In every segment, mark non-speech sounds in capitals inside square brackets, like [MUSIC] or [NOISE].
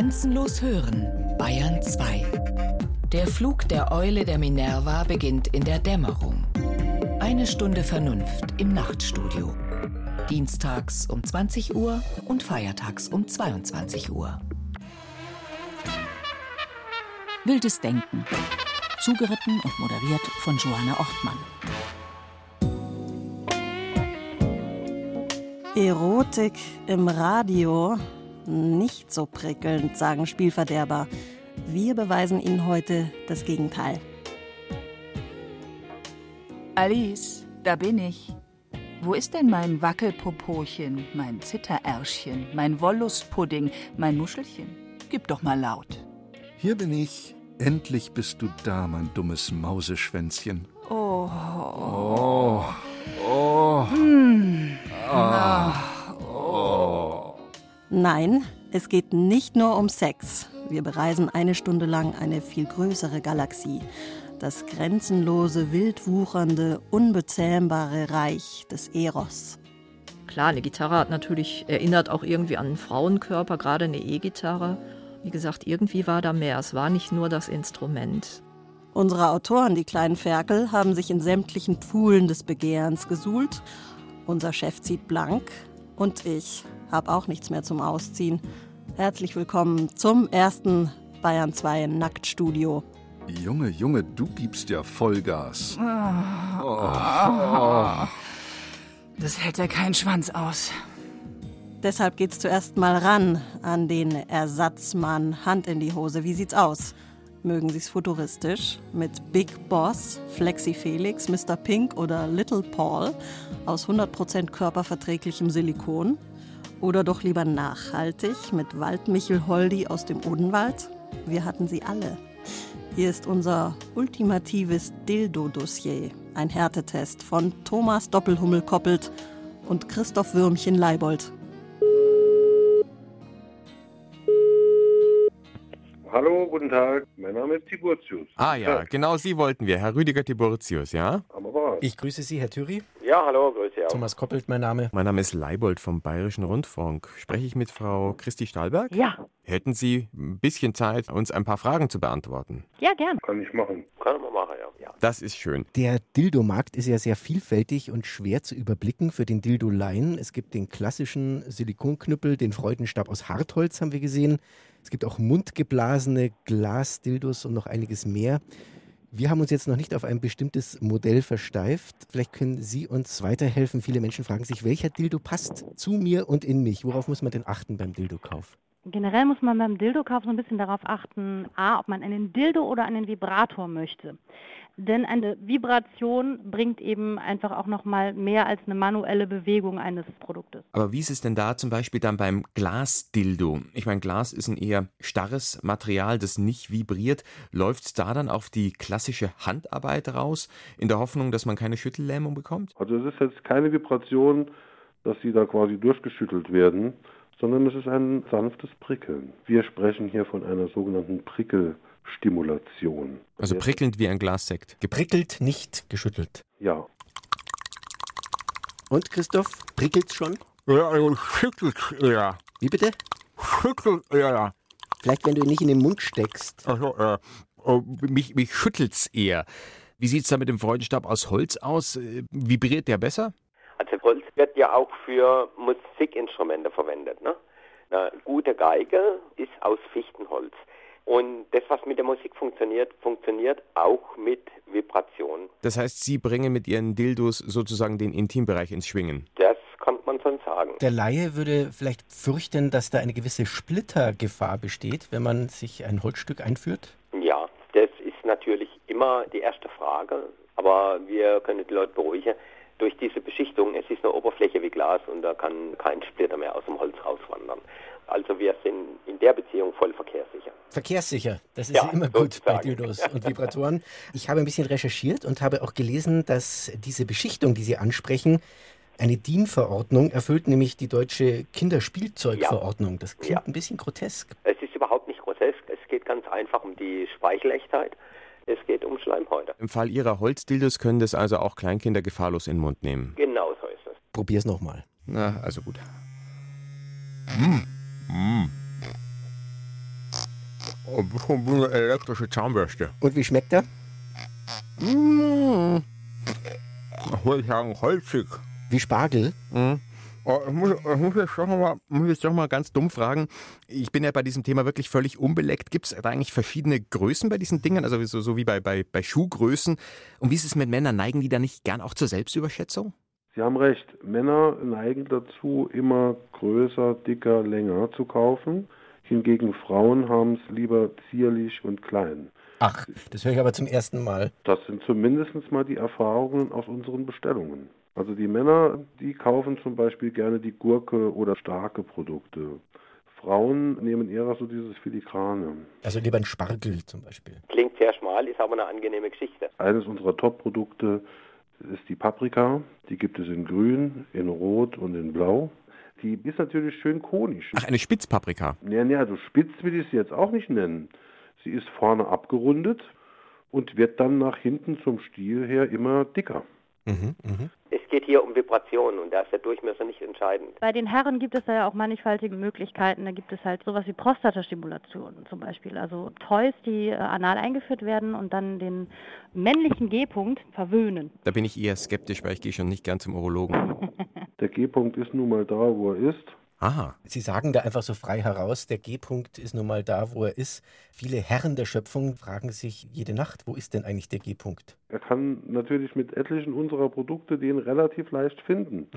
Grenzenlos hören, Bayern 2. Der Flug der Eule der Minerva beginnt in der Dämmerung. Eine Stunde Vernunft im Nachtstudio. Dienstags um 20 Uhr und feiertags um 22 Uhr. Wildes Denken. Zugeritten und moderiert von Johanna Ortmann. Erotik im Radio. Nicht so prickelnd, sagen Spielverderber. Wir beweisen Ihnen heute das Gegenteil. Alice, da bin ich. Wo ist denn mein Wackelpopochen, mein Zitterärschchen, mein Wolluspudding, mein Muschelchen? Gib doch mal laut. Hier bin ich. Endlich bist du da, mein dummes Mauseschwänzchen. Nein, es geht nicht nur um Sex. Wir bereisen eine Stunde lang eine viel größere Galaxie. Das grenzenlose, wildwuchernde, unbezähmbare Reich des Eros. Klar, eine Gitarre hat natürlich, erinnert auch irgendwie an einen Frauenkörper, gerade eine E-Gitarre. Wie gesagt, irgendwie war da mehr. Es war nicht nur das Instrument. Unsere Autoren, die kleinen Ferkel, haben sich in sämtlichen Pfuhlen des Begehrens gesuhlt. Unser Chef zieht blank und ich habe auch nichts mehr zum Ausziehen. Herzlich willkommen zum ersten Bayern 2 Nacktstudio. Junge, Junge, du gibst ja Vollgas. Oh. Oh. Das hält ja keinen Schwanz aus. Deshalb geht's zuerst mal ran an den Ersatzmann Hand in die Hose. Wie sieht's aus? Mögen Sie's futuristisch mit Big Boss, Flexi Felix, Mr. Pink oder Little Paul aus 100% körperverträglichem Silikon? Oder doch lieber nachhaltig mit Waldmichel Holdi aus dem Odenwald? Wir hatten sie alle. Hier ist unser ultimatives Dildo-Dossier. Ein Härtetest von Thomas Doppelhummel Koppelt und Christoph Würmchen Hallo, guten Tag. Mein Name ist Tiburtius. Ah ja, genau Sie wollten wir, Herr Rüdiger Tiburtius, ja? Ich grüße Sie, Herr Thüry. Ja, hallo, grüße auch. Thomas Koppelt, mein Name. Mein Name ist Leibold vom Bayerischen Rundfunk. Spreche ich mit Frau Christi Stahlberg? Ja, Hätten Sie ein bisschen Zeit, uns ein paar Fragen zu beantworten? ja, gern. Kann ich machen. Kann man machen, ja. ja. Das ist schön. Der Dildo-Markt ist ja sehr vielfältig und schwer zu überblicken für den Dildo-Laien. Es gibt den klassischen Silikonknüppel, den Freudenstab aus Hartholz haben wir gesehen. Es gibt auch mundgeblasene Glasdildos und noch einiges mehr. Wir haben uns jetzt noch nicht auf ein bestimmtes Modell versteift. Vielleicht können Sie uns weiterhelfen. Viele Menschen fragen sich, welcher Dildo passt zu mir und in mich? Worauf muss man denn achten beim Dildo-Kauf? Generell muss man beim Dildo-Kauf so ein bisschen darauf achten, a, ob man einen Dildo oder einen Vibrator möchte. Denn eine Vibration bringt eben einfach auch nochmal mehr als eine manuelle Bewegung eines Produktes. Aber wie ist es denn da zum Beispiel dann beim Glasdildo? Ich meine, Glas ist ein eher starres Material, das nicht vibriert. Läuft es da dann auf die klassische Handarbeit raus, in der Hoffnung, dass man keine Schüttellähmung bekommt? Also es ist jetzt keine Vibration, dass sie da quasi durchgeschüttelt werden, sondern es ist ein sanftes Prickeln. Wir sprechen hier von einer sogenannten Prickelstimulation. Also prickelnd wie ein Glas Sekt. Geprickelt, nicht geschüttelt. Ja. Und Christoph, prickelt's schon? Ja, also schüttelt eher. Wie bitte? Schüttelt eher. Vielleicht, wenn du ihn nicht in den Mund steckst. Also, äh, Oh, mich, mich schüttelt's eher. Wie sieht's da mit dem Freudenstab aus Holz aus? Äh, Vibriert der besser? Also Holz wird ja auch für Musikinstrumente verwendet. Ne? Eine gute Geige ist aus Fichtenholz. Und das, was mit der Musik funktioniert, funktioniert auch mit Vibration. Das heißt, Sie bringen mit Ihren Dildos sozusagen den Intimbereich ins Schwingen. Das kann man schon sagen. Der Laie würde vielleicht fürchten, dass da eine gewisse Splittergefahr besteht, wenn man sich ein Holzstück einführt. Ja, das ist natürlich immer die erste Frage. Aber wir können die Leute beruhigen. Durch diese Beschichtung, es ist eine Oberfläche wie Glas und da kann kein Splitter mehr aus dem Holz rauswandern. Also wir sind in der Beziehung voll verkehrssicher. Verkehrssicher, das ist Ja, immer gut bei. Dildos [LAUGHS] und Vibratoren. Ich habe ein bisschen recherchiert und habe auch gelesen, dass diese Beschichtung, die Sie ansprechen, eine DIN-Verordnung erfüllt, nämlich die deutsche Kinderspielzeugverordnung. Das klingt Ja. ein bisschen grotesk. Es ist überhaupt nicht grotesk. Es geht ganz einfach um die Speichelechtheit. Es geht um Schleimhäute. Im Fall Ihrer Holzdildos können das also auch Kleinkinder gefahrlos in den Mund nehmen. Genau so ist es. Probier's nochmal. Na, also gut. Wie eine elektrische Zahnbürste. Und wie schmeckt er? Mmh. Ich würde sagen, holzig. Wie Spargel? Mhm. Oh, ich, muss, ich muss, jetzt doch mal, muss jetzt doch mal ganz dumm fragen. Ich bin ja bei diesem Thema wirklich völlig unbeleckt. Gibt es da eigentlich verschiedene Größen bei diesen Dingen? Also so, so wie bei, bei, bei Schuhgrößen. Und wie ist es mit Männern? Neigen die da nicht gern auch zur Selbstüberschätzung? Sie haben recht. Männer neigen dazu, immer größer, dicker, länger zu kaufen. Hingegen Frauen haben es lieber zierlich und klein. Ach, das höre ich aber zum ersten Mal. Das sind zumindest mal die Erfahrungen aus unseren Bestellungen. Also die Männer, die kaufen zum Beispiel gerne die Gurke oder starke Produkte. Frauen nehmen eher so dieses Filigrane. Also lieber ein Spargel zum Beispiel. Klingt sehr schmal, ist aber eine angenehme Geschichte. Eines unserer Top-Produkte ist die Paprika. Die gibt es in grün, in rot und in blau. Die ist natürlich schön konisch. Ach, eine Spitzpaprika. Ja, ja, so spitz will ich sie jetzt auch nicht nennen. Sie ist vorne abgerundet und wird dann nach hinten zum Stiel her immer dicker. Mhm, mh. Es geht hier um Vibrationen und da ist der Durchmesser nicht entscheidend. Bei den Herren gibt es da ja auch mannigfaltige Möglichkeiten. Da gibt es halt sowas wie Prostatastimulation zum Beispiel. Also Toys, die äh, anal eingeführt werden und dann den männlichen G-Punkt verwöhnen. Da bin ich eher skeptisch, weil ich gehe schon nicht gern zum Urologen. [LAUGHS] Der G-Punkt ist nun mal da, wo er ist. Aha. Sie sagen da einfach so frei heraus, der G-Punkt ist nun mal da, wo er ist. Viele Herren der Schöpfung fragen sich jede Nacht, wo ist denn eigentlich der G-Punkt? Er kann natürlich mit etlichen unserer Produkte den relativ leicht finden.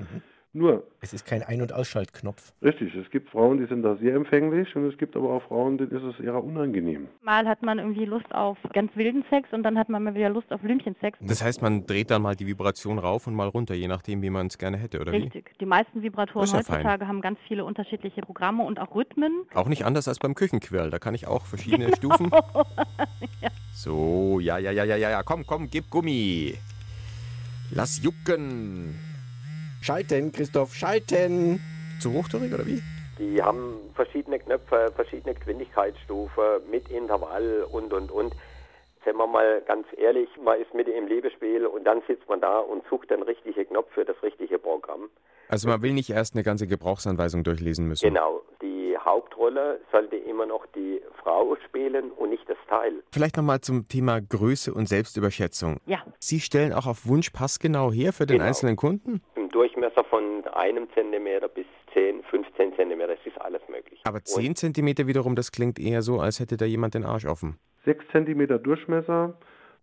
Nur, Es ist kein Ein- und Ausschaltknopf. richtig, es gibt Frauen, die sind da sehr empfänglich und es gibt aber auch Frauen, denen ist es eher unangenehm. Mal hat man irgendwie Lust auf ganz wilden Sex und dann hat man mal wieder Lust auf Blümchensex. Das heißt, man dreht dann mal die Vibration rauf und mal runter, je nachdem, wie man es gerne hätte, oder wie? Richtig. Die meisten Vibratoren ja fein. heutzutage haben ganz viele unterschiedliche Programme und auch Rhythmen. Auch nicht anders als beim Küchenquirl. Da kann ich auch verschiedene [LAUGHS] Stufen. So, ja, ja, ja, ja, ja, ja. Komm, komm, gib Gummi. Lass jucken. Schalten, Christoph, schalten! Zu hochtourig, oder wie? Die haben verschiedene Knöpfe, verschiedene Geschwindigkeitsstufen mit Intervall und und und. Sind wir mal ganz ehrlich, man ist mitten im Lebespiel und dann sitzt man da und sucht den richtigen Knopf für das richtige Programm. Also man will nicht erst eine ganze Gebrauchsanweisung durchlesen müssen. Genau, die Hauptrolle sollte immer noch die Frau spielen und nicht das Teil. Vielleicht nochmal zum Thema Größe und Selbstüberschätzung. Ja. Sie stellen auch auf Wunsch passgenau her für den Genau. einzelnen Kunden? Durchmesser von einem Zentimeter bis 10, 15 Zentimeter, das ist alles möglich. Aber 10 Zentimeter wiederum, das klingt eher so, als hätte da jemand den Arsch offen. 6 cm Durchmesser,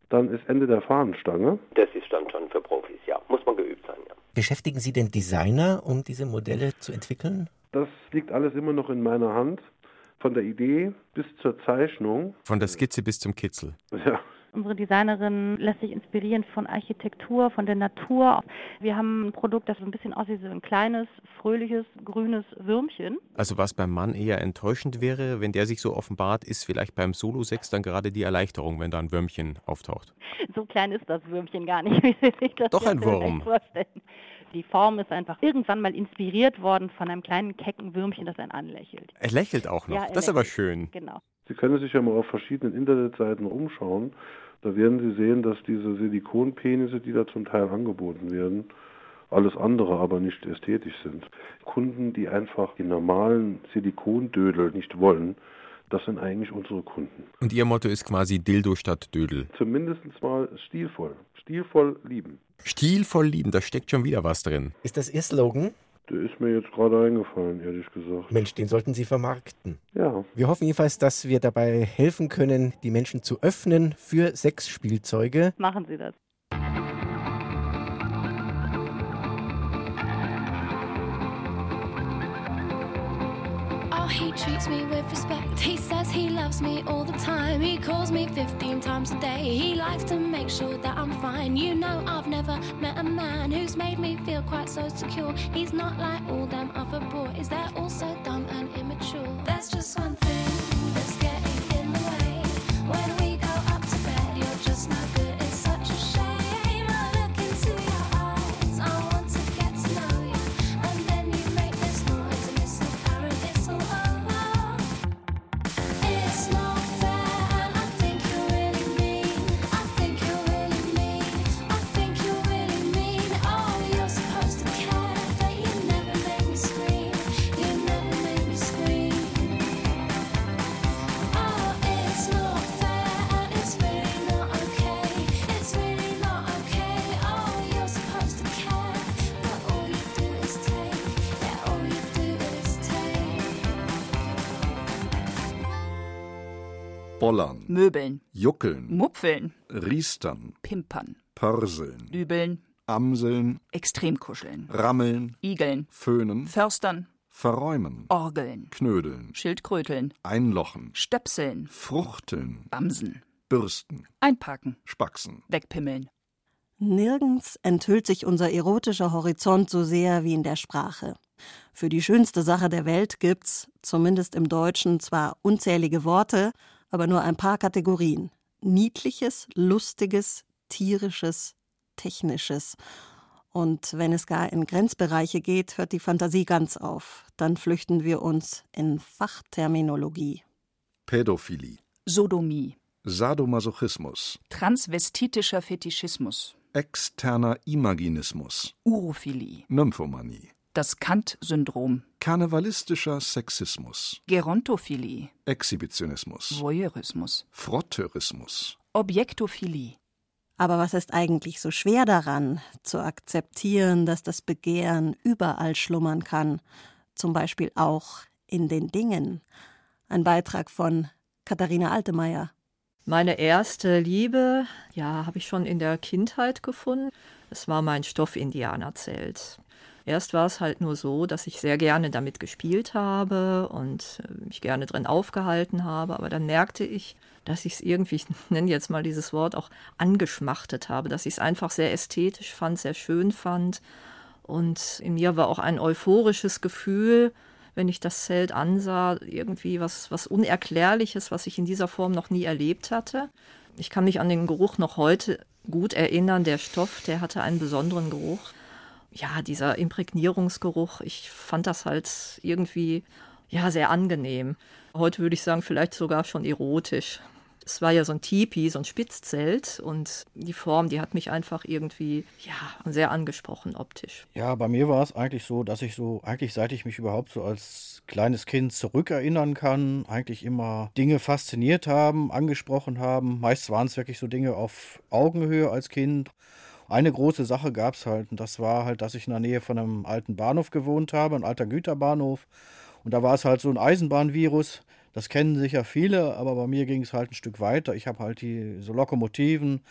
dann ist Ende der Fahnenstange. Das ist dann schon für Profis, ja. Muss man geübt sein, ja. Beschäftigen Sie denn Designer, um diese Modelle zu entwickeln? Das liegt alles immer noch in meiner Hand. Von der Idee bis zur Zeichnung. Von der Skizze bis zum Kitzel. Ja, Unsere Designerin lässt sich inspirieren von Architektur, von der Natur. Wir haben ein Produkt, das so ein bisschen aussieht wie so ein kleines, fröhliches, grünes Würmchen. Also was beim Mann eher enttäuschend wäre, wenn der sich so offenbart, ist vielleicht beim Solo-Sex dann gerade die Erleichterung, wenn da ein Würmchen auftaucht. So klein ist das Würmchen gar nicht, [LAUGHS] wie Sie sich das Doch ein Wurm. vorstellen. Die Form ist einfach irgendwann mal inspiriert worden von einem kleinen kecken Würmchen, das einen anlächelt. Er lächelt auch noch. Ja, das ist aber schön. Genau. Sie können sich ja mal auf verschiedenen Internetseiten umschauen. Da werden Sie sehen, dass diese Silikonpenisse, die da zum Teil angeboten werden, alles andere aber nicht ästhetisch sind. Kunden, die einfach die normalen Silikondödel nicht wollen, das sind eigentlich unsere Kunden. Und ihr Motto ist quasi Dildo statt Dödel. Zumindest mal stilvoll. Stilvoll lieben. Stilvoll lieben, da steckt schon wieder was drin. Ist das Ihr Slogan? Der ist mir jetzt gerade eingefallen, ehrlich gesagt. Mensch, den sollten Sie vermarkten. Ja. Wir hoffen jedenfalls, dass wir dabei helfen können, die Menschen zu öffnen für Sexspielzeuge. Machen Sie das. He treats me with respect. He says he loves me all the time. He calls me 15 times a day. He likes to make sure that I'm fine. You know, I've never met a man who's made me feel quite so secure. He's not like all them other boys, they're all so dumb and immature. There's just one thing Bollern, Möbeln, Juckeln, Mupfeln, Riestern, Pimpern, Pörseln, Dübeln, Amseln, Extremkuscheln, Rammeln, Igeln, Föhnen, Förstern, Verräumen, Orgeln, Knödeln, Schildkröteln, Einlochen, Stöpseln, Fruchteln, Bamsen, Bürsten, Einpacken, Spaxen. Wegpimmeln. Nirgends enthüllt sich unser erotischer Horizont so sehr wie in der Sprache. Für die schönste Sache der Welt gibt's, zumindest im Deutschen, zwar unzählige Worte, aber nur ein paar Kategorien. Niedliches, lustiges, tierisches, technisches. Und wenn es gar in Grenzbereiche geht, hört die Fantasie ganz auf. Dann flüchten wir uns in Fachterminologie. Pädophilie, Sodomie, Sadomasochismus, transvestitischer Fetischismus, externer Imaginismus, Urophilie, Nymphomanie, das Kant-Syndrom, karnevalistischer Sexismus, Gerontophilie, Exhibitionismus, Voyeurismus, Frotteurismus, Objektophilie, Aber was ist eigentlich so schwer daran, zu akzeptieren, dass das Begehren überall schlummern kann, zum Beispiel auch in den Dingen? Ein Beitrag von Katharina Altemeyer. Meine erste Liebe, ja, habe ich schon in der Kindheit gefunden. Es war mein Stoff-Indianerzelt. Erst war es halt nur so, dass ich sehr gerne damit gespielt habe und äh, mich gerne drin aufgehalten habe, aber dann merkte ich, dass ich es irgendwie, ich [LAUGHS] nenne jetzt mal dieses Wort, auch angeschmachtet habe, dass ich es einfach sehr ästhetisch fand, sehr schön fand. Und in mir war auch ein euphorisches Gefühl, wenn ich das Zelt ansah, irgendwie was, was Unerklärliches, was ich in dieser Form noch nie erlebt hatte. Ich kann mich an den Geruch noch heute gut erinnern. Der Stoff, der hatte einen besonderen Geruch. Ja, dieser Imprägnierungsgeruch, ich fand das halt irgendwie ja sehr angenehm. Heute würde ich sagen, vielleicht sogar schon erotisch. Es war ja so ein Tipi, so ein Spitzzelt und die Form, die hat mich einfach irgendwie ja sehr angesprochen optisch. Ja, bei mir war es eigentlich so, dass ich so, eigentlich seit ich mich überhaupt so als kleines Kind zurückerinnern kann, eigentlich immer Dinge fasziniert haben, angesprochen haben. Meist waren es wirklich so Dinge auf Augenhöhe als Kind. Eine große Sache gab es halt, und das war halt, dass ich in der Nähe von einem alten Bahnhof gewohnt habe, ein alter Güterbahnhof. Und da war es halt so ein Eisenbahnvirus. Das kennen sicher viele, aber bei mir ging es halt ein Stück weiter. Ich habe halt die so Lokomotiven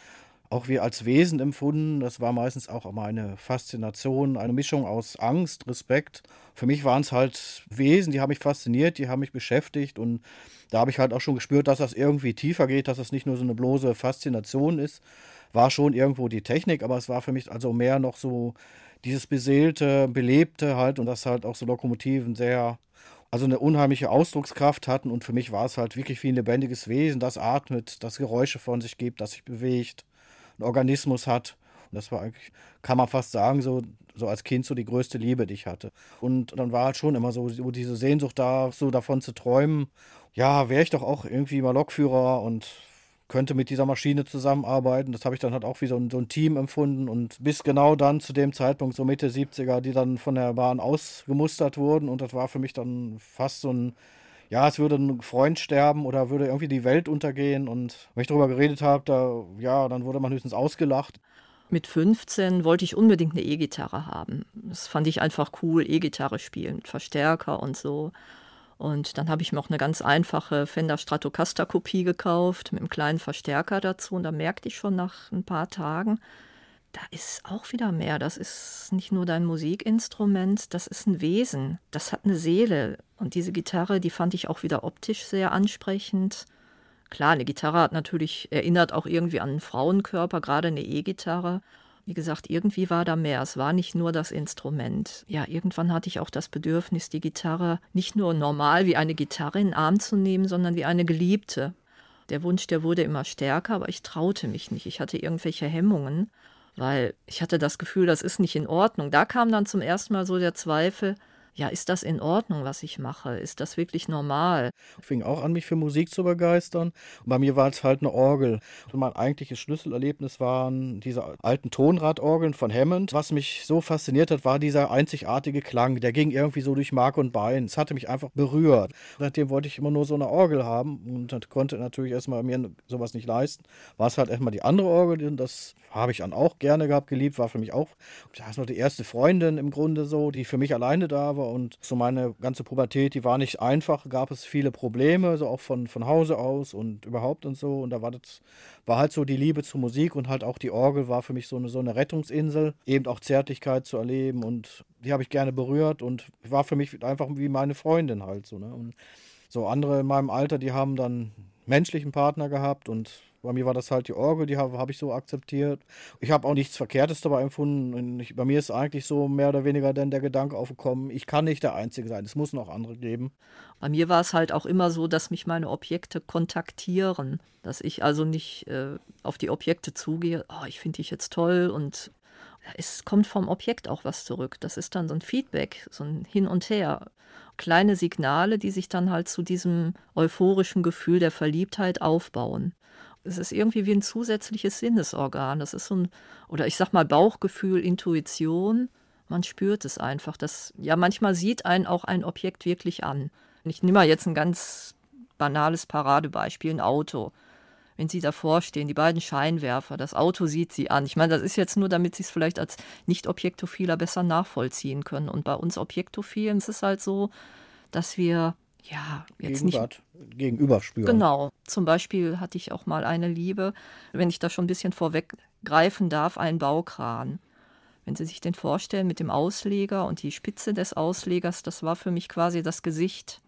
auch wie als Wesen empfunden. Das war meistens auch immer eine Faszination, eine Mischung aus Angst, Respekt. Für mich waren es halt Wesen, die haben mich fasziniert, die haben mich beschäftigt und da habe ich halt auch schon gespürt, dass das irgendwie tiefer geht, dass das nicht nur so eine bloße Faszination ist. War schon irgendwo die Technik, aber es war für mich also mehr noch so dieses beseelte, belebte halt und das halt auch so Lokomotiven sehr also eine unheimliche Ausdruckskraft hatten und für mich war es halt wirklich wie ein lebendiges Wesen, das atmet, das Geräusche von sich gibt, das sich bewegt, einen Organismus hat. Und das war eigentlich, kann man fast sagen, so, so als Kind so die größte Liebe, die ich hatte. Und dann war halt schon immer so, so diese Sehnsucht da, so davon zu träumen, ja, wäre ich doch auch irgendwie mal Lokführer und könnte mit dieser Maschine zusammenarbeiten. Das habe ich dann halt auch wie so ein, so ein Team empfunden und bis genau dann zu dem Zeitpunkt, so Mitte 70er, die dann von der Bahn ausgemustert wurden und das war für mich dann fast so ein, ja, es würde ein Freund sterben oder würde irgendwie die Welt untergehen und wenn ich darüber geredet habe, da, ja, dann wurde man höchstens ausgelacht. Mit 15 wollte ich unbedingt eine E-Gitarre haben. Das fand ich einfach cool, E-Gitarre spielen mit Verstärker und so. Und dann habe ich mir auch eine ganz einfache Fender Stratocaster Kopie gekauft mit einem kleinen Verstärker dazu. Und da merkte ich schon nach ein paar Tagen, da ist auch wieder mehr. Das ist nicht nur dein Musikinstrument, das ist ein Wesen. Das hat eine Seele. Und diese Gitarre, die fand ich auch wieder optisch sehr ansprechend. Klar, eine Gitarre hat natürlich, erinnert auch irgendwie an einen Frauenkörper, gerade eine E-Gitarre. Wie gesagt, irgendwie war da mehr. Es war nicht nur das Instrument. Ja, irgendwann hatte ich auch das Bedürfnis, die Gitarre nicht nur normal wie eine Gitarre in den Arm zu nehmen, sondern wie eine Geliebte. Der Wunsch, der wurde immer stärker, aber ich traute mich nicht. Ich hatte irgendwelche Hemmungen, weil ich hatte das Gefühl, das ist nicht in Ordnung. Da kam dann zum ersten Mal so der Zweifel, ja, ist das in Ordnung, was ich mache? Ist das wirklich normal? Ich fing auch an, mich für Musik zu begeistern. Und bei mir war es halt eine Orgel. Und mein eigentliches Schlüsselerlebnis waren diese alten Tonradorgeln von Hammond. Was mich so fasziniert hat, war dieser einzigartige Klang. Der ging irgendwie so durch Mark und Bein. Es hatte mich einfach berührt. Seitdem wollte ich immer nur so eine Orgel haben und konnte natürlich erstmal mir sowas nicht leisten. War es halt erstmal die andere Orgel, das habe ich dann auch gerne gehabt, geliebt, war für mich auch. Das war die erste Freundin im Grunde so, die für mich alleine da war war und so meine ganze Pubertät, die war nicht einfach, gab es viele Probleme, so auch von, von Hause aus und überhaupt und so. Und da war das, war halt so die Liebe zur Musik und halt auch die Orgel war für mich so eine, so eine Rettungsinsel, eben auch Zärtlichkeit zu erleben und die habe ich gerne berührt und war für mich einfach wie meine Freundin halt so. Ne? Und so andere in meinem Alter, die haben dann menschlichen Partner gehabt und bei mir war das halt die Orgel, die habe hab ich so akzeptiert. Ich habe auch nichts Verkehrtes dabei empfunden. Ich, bei mir ist eigentlich so mehr oder weniger dann der Gedanke aufgekommen, ich kann nicht der Einzige sein, es muss noch andere geben. Bei mir war es halt auch immer so, dass mich meine Objekte kontaktieren, dass ich also nicht äh, auf die Objekte zugehe, oh, ich finde dich jetzt toll und es kommt vom Objekt auch was zurück. Das ist dann so ein Feedback, so ein Hin und Her. Kleine Signale, die sich dann halt zu diesem euphorischen Gefühl der Verliebtheit aufbauen. Es ist irgendwie wie ein zusätzliches Sinnesorgan. Das ist so ein, oder ich sag mal Bauchgefühl, Intuition. Man spürt es einfach. Das, ja, manchmal sieht einen auch ein Objekt wirklich an. Ich nehme mal jetzt ein ganz banales Paradebeispiel, ein Auto wenn sie davor stehen, die beiden Scheinwerfer, das Auto sieht sie an. Ich meine, das ist jetzt nur, damit sie es vielleicht als Nicht-Objektophiler besser nachvollziehen können. Und bei uns Objektophilen ist es halt so, dass wir ja jetzt Gegenwart, nicht gegenüber spüren. Genau. Zum Beispiel hatte ich auch mal eine Liebe, wenn ich da schon ein bisschen vorweggreifen darf, einen Baukran. Wenn Sie sich den vorstellen mit dem Ausleger und die Spitze des Auslegers, das war für mich quasi das Gesicht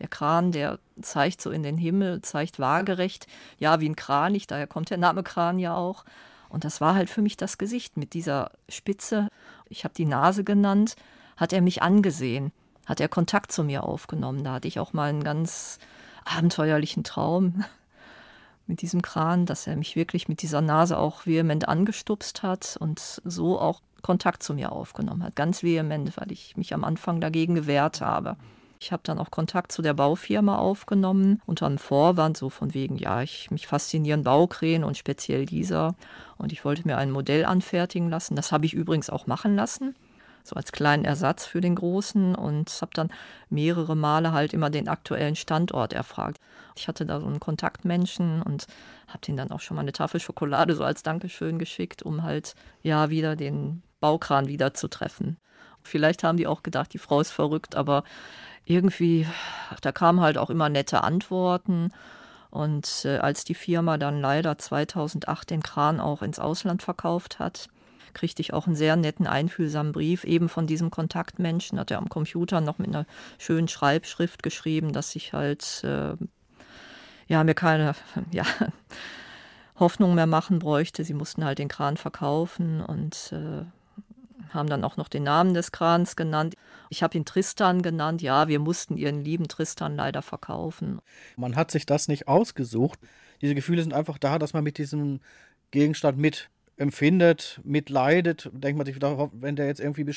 der Kran, der zeigt so in den Himmel, zeigt waagerecht, ja, wie ein Kranich, daher kommt der Name Kran ja auch. Und das war halt für mich das Gesicht mit dieser Spitze. Ich habe die Nase genannt, hat er mich angesehen, hat er Kontakt zu mir aufgenommen. Da hatte ich auch mal einen ganz abenteuerlichen Traum [LAUGHS] mit diesem Kran, dass er mich wirklich mit dieser Nase auch vehement angestupst hat und so auch Kontakt zu mir aufgenommen hat. Ganz vehement, weil ich mich am Anfang dagegen gewehrt habe. Ich habe dann auch Kontakt zu der Baufirma aufgenommen, unter einem Vorwand, so von wegen, ja, ich, mich faszinieren Baukräne und speziell dieser. Und ich wollte mir ein Modell anfertigen lassen. Das habe ich übrigens auch machen lassen so als kleinen Ersatz für den großen und habe dann mehrere Male halt immer den aktuellen Standort erfragt. Ich hatte da so einen Kontaktmenschen und habe den dann auch schon mal eine Tafel Schokolade so als Dankeschön geschickt, um halt ja wieder den Baukran wieder zu treffen. Vielleicht haben die auch gedacht, die Frau ist verrückt, aber irgendwie, da kamen halt auch immer nette Antworten. Und äh, als die Firma dann leider 2008 den Kran auch ins Ausland verkauft hat, kriegte ich auch einen sehr netten, einfühlsamen Brief, eben von diesem Kontaktmenschen, hat er am Computer noch mit einer schönen Schreibschrift geschrieben, dass ich halt, äh, ja, mir keine, [LAUGHS] ja, Hoffnung mehr machen bräuchte. Sie mussten halt den Kran verkaufen und äh, haben dann auch noch den Namen des Krans genannt. Ich habe ihn Tristan genannt. Ja, wir mussten ihren lieben Tristan leider verkaufen. Man hat sich das nicht ausgesucht. Diese Gefühle sind einfach da, dass man mit diesem Gegenstand mit empfindet, mitleidet. Denkt man sich, wenn der jetzt irgendwie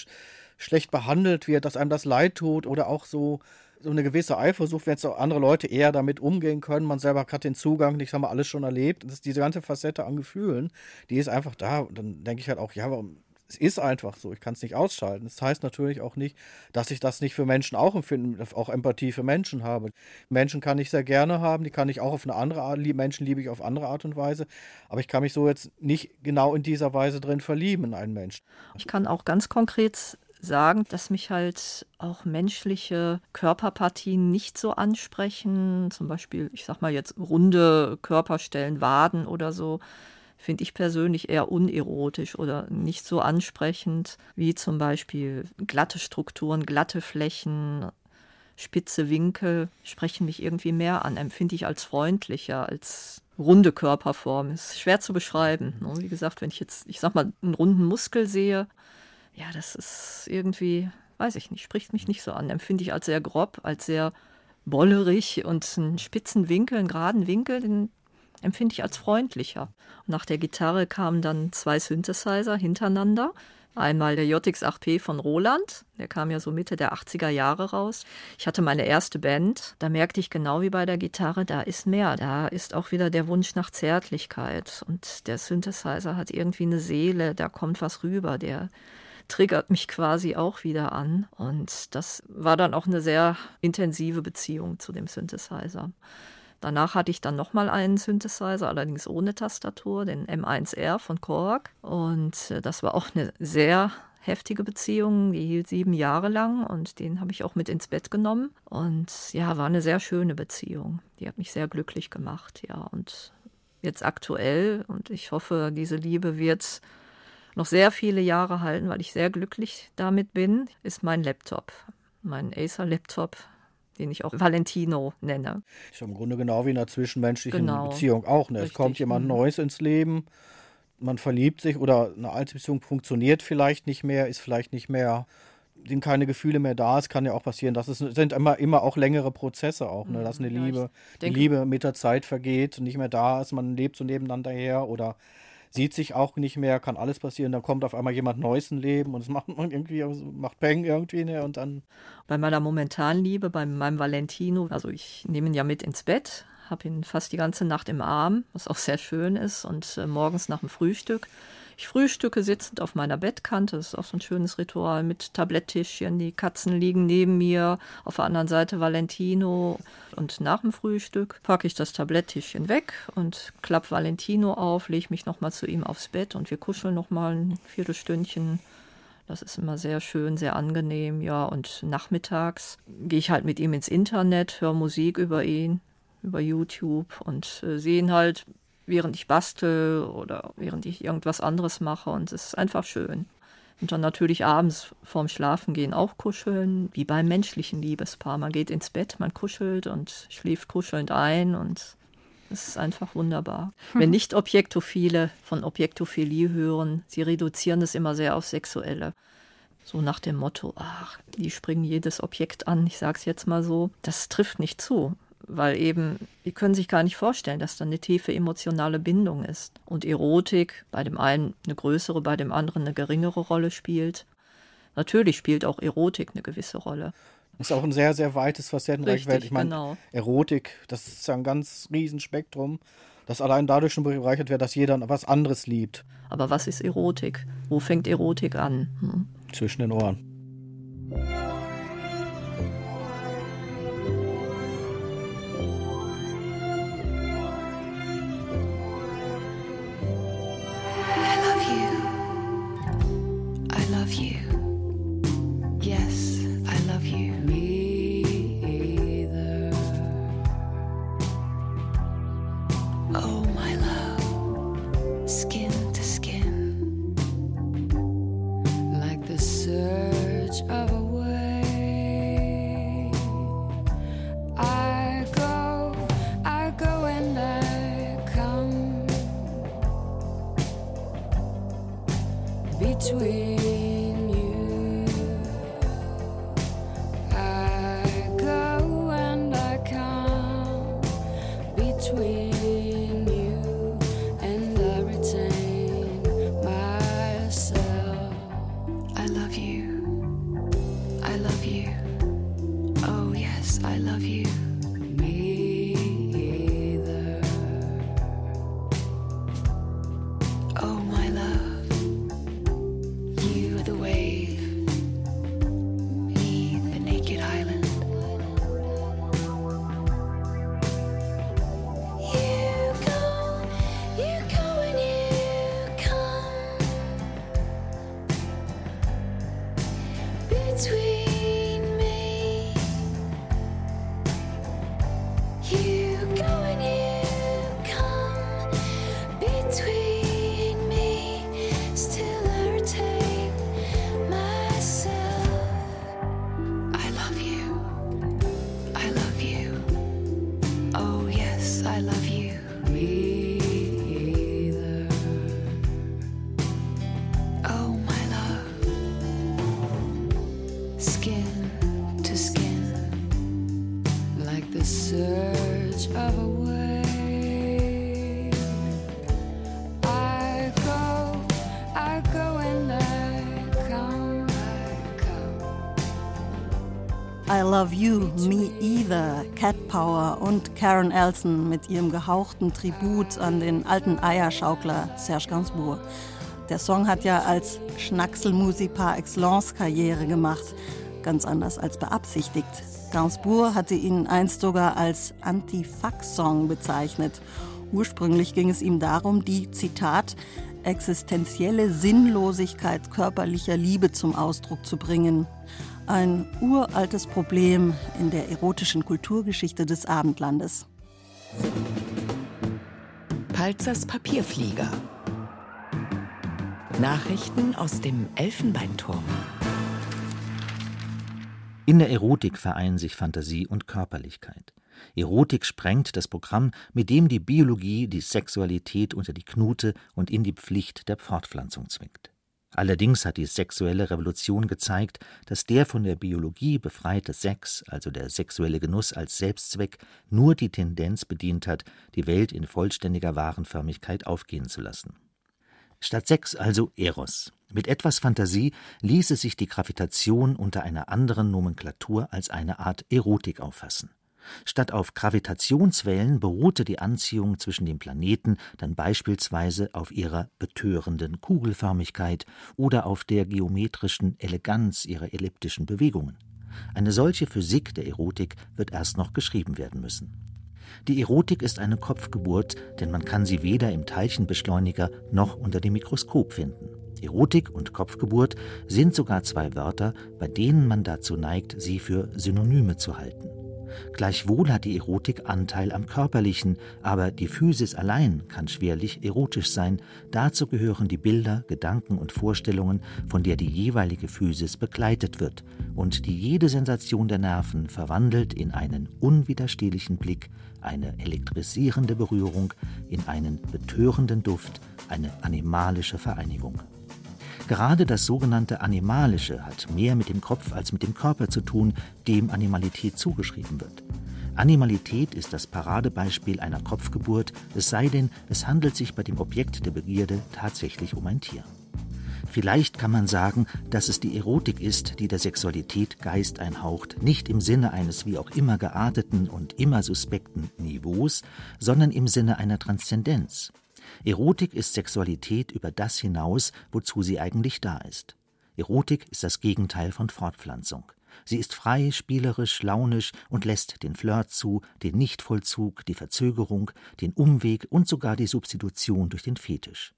schlecht behandelt wird, dass einem das leid tut oder auch so so eine gewisse Eifersucht, wenn jetzt auch andere Leute eher damit umgehen können. Man selber hat den Zugang, ich habe alles schon erlebt. Das ist diese ganze Facette an Gefühlen, die ist einfach da. Und dann denke ich halt auch, ja, warum es ist einfach so, ich kann es nicht ausschalten. Das heißt natürlich auch nicht, dass ich das nicht für Menschen auch empfinde, auch Empathie für Menschen habe. Menschen kann ich sehr gerne haben, die kann ich auch auf eine andere Art, Menschen liebe ich auf andere Art und Weise, aber ich kann mich so jetzt nicht genau in dieser Weise drin verlieben in einen Menschen. Ich kann auch ganz konkret sagen, dass mich halt auch menschliche Körperpartien nicht so ansprechen. Zum Beispiel, ich sag mal jetzt runde Körperstellen, Waden oder so finde ich persönlich eher unerotisch oder nicht so ansprechend wie zum Beispiel glatte Strukturen, glatte Flächen, spitze Winkel sprechen mich irgendwie mehr an, empfinde ich als freundlicher, als runde Körperform. Ist schwer zu beschreiben. Ne? Wie gesagt, wenn ich jetzt, ich sag mal, einen runden Muskel sehe, ja, das ist irgendwie, weiß ich nicht, spricht mich nicht so an. Empfinde ich als sehr grob, als sehr bollerig und einen spitzen Winkel, einen geraden Winkel, den empfinde ich als freundlicher. nach der Gitarre kamen dann zwei Synthesizer hintereinander. Einmal der JX8P von Roland, der kam ja so Mitte der 80er Jahre raus. Ich hatte meine erste Band, da merkte ich genau wie bei der Gitarre, da ist mehr. Da ist auch wieder der Wunsch nach Zärtlichkeit. Und der Synthesizer hat irgendwie eine Seele, da kommt was rüber, der triggert mich quasi auch wieder an. Und das war dann auch eine sehr intensive Beziehung zu dem Synthesizer. Danach hatte ich dann nochmal einen Synthesizer, allerdings ohne Tastatur, den M1R von Korg. Und äh, das war auch eine sehr heftige Beziehung, die hielt sieben Jahre lang und den habe ich auch mit ins Bett genommen. Und ja, war eine sehr schöne Beziehung. Die hat mich sehr glücklich gemacht, ja. Und jetzt aktuell, und ich hoffe, diese Liebe wird noch sehr viele Jahre halten, weil ich sehr glücklich damit bin, ist mein Laptop. Mein Acer-Laptop, den ich auch Valentino nenne. Ist im Grunde genau wie in einer zwischenmenschlichen genau. Beziehung auch. Ne? Es kommt jemand mhm. Neues ins Leben, man verliebt sich oder eine alte Beziehung funktioniert vielleicht nicht mehr, ist vielleicht nicht mehr, sind keine Gefühle mehr da. Es kann ja auch passieren, dass es sind immer, immer auch längere Prozesse auch, ne? dass eine ja, Liebe, die Liebe mit der Zeit vergeht, nicht mehr da ist, man lebt so nebeneinander her oder sieht sich auch nicht mehr, kann alles passieren, dann kommt auf einmal jemand Neues ein Leben und es macht irgendwie, macht Peng irgendwie, ne, und dann. Bei meiner momentanen Liebe, bei meinem Valentino, also ich nehme ihn ja mit ins Bett, habe ihn fast die ganze Nacht im Arm, was auch sehr schön ist und äh, morgens nach dem Frühstück ich frühstücke sitzend auf meiner Bettkante. Das ist auch so ein schönes Ritual mit Tabletttischchen. Die Katzen liegen neben mir. Auf der anderen Seite Valentino. Und nach dem Frühstück packe ich das Tabletttischchen weg und klappe Valentino auf, lege mich nochmal zu ihm aufs Bett und wir kuscheln nochmal ein Viertelstündchen. Das ist immer sehr schön, sehr angenehm, ja. Und nachmittags gehe ich halt mit ihm ins Internet, höre Musik über ihn, über YouTube und äh, sehe ihn halt während ich bastel oder während ich irgendwas anderes mache und es ist einfach schön. Und dann natürlich abends vorm Schlafengehen auch kuscheln, wie beim menschlichen Liebespaar. Man geht ins Bett, man kuschelt und schläft kuschelnd ein und es ist einfach wunderbar. Wenn nicht Objektophile von Objektophilie hören, sie reduzieren es immer sehr auf Sexuelle. So nach dem Motto, ach, die springen jedes Objekt an, ich sage es jetzt mal so. Das trifft nicht zu weil eben, die können sich gar nicht vorstellen, dass da eine tiefe emotionale Bindung ist. Und Erotik bei dem einen eine größere, bei dem anderen eine geringere Rolle spielt. Natürlich spielt auch Erotik eine gewisse Rolle. Das ist auch ein sehr, sehr weites Facettenreich. Ich meine, genau. Erotik, das ist ja ein ganz Riesenspektrum, das allein dadurch schon bereichert wird, dass jeder was anderes liebt. Aber was ist Erotik? Wo fängt Erotik an? Hm? Zwischen den Ohren. Love You, Me Either, Cat Power und Karen Elson mit ihrem gehauchten Tribut an den alten Eierschaukler Serge Gainsbourg. Der Song hat ja als Schnackselmusik par excellence Karriere gemacht, ganz anders als beabsichtigt. Gainsbourg hatte ihn einst sogar als Anti-Fuck-Song bezeichnet. Ursprünglich ging es ihm darum, die, Zitat, existenzielle Sinnlosigkeit körperlicher Liebe zum Ausdruck zu bringen. Ein uraltes Problem in der erotischen Kulturgeschichte des Abendlandes. Palzers Papierflieger. Nachrichten aus dem Elfenbeinturm. In der Erotik vereinen sich Fantasie und Körperlichkeit. Erotik sprengt das Programm, mit dem die Biologie die Sexualität unter die Knute und in die Pflicht der Fortpflanzung zwingt. Allerdings hat die sexuelle Revolution gezeigt, dass der von der Biologie befreite Sex, also der sexuelle Genuss als Selbstzweck, nur die Tendenz bedient hat, die Welt in vollständiger Warenförmigkeit aufgehen zu lassen. Statt Sex also Eros. Mit etwas Fantasie ließe sich die Gravitation unter einer anderen Nomenklatur als eine Art Erotik auffassen. Statt auf Gravitationswellen beruhte die Anziehung zwischen den Planeten dann beispielsweise auf ihrer betörenden Kugelförmigkeit oder auf der geometrischen Eleganz ihrer elliptischen Bewegungen. Eine solche Physik der Erotik wird erst noch geschrieben werden müssen. Die Erotik ist eine Kopfgeburt, denn man kann sie weder im Teilchenbeschleuniger noch unter dem Mikroskop finden. Erotik und Kopfgeburt sind sogar zwei Wörter, bei denen man dazu neigt, sie für Synonyme zu halten. Gleichwohl hat die Erotik Anteil am Körperlichen, aber die Physis allein kann schwerlich erotisch sein. Dazu gehören die Bilder, Gedanken und Vorstellungen, von der die jeweilige Physis begleitet wird und die jede Sensation der Nerven verwandelt in einen unwiderstehlichen Blick, eine elektrisierende Berührung, in einen betörenden Duft, eine animalische Vereinigung. Gerade das sogenannte Animalische hat mehr mit dem Kopf als mit dem Körper zu tun, dem Animalität zugeschrieben wird. Animalität ist das Paradebeispiel einer Kopfgeburt, es sei denn, es handelt sich bei dem Objekt der Begierde tatsächlich um ein Tier. Vielleicht kann man sagen, dass es die Erotik ist, die der Sexualität Geist einhaucht, nicht im Sinne eines wie auch immer gearteten und immer suspekten Niveaus, sondern im Sinne einer Transzendenz. Erotik ist Sexualität über das hinaus, wozu sie eigentlich da ist. Erotik ist das Gegenteil von Fortpflanzung. Sie ist frei, spielerisch, launisch und lässt den Flirt zu, den Nichtvollzug, die Verzögerung, den Umweg und sogar die Substitution durch den Fetisch.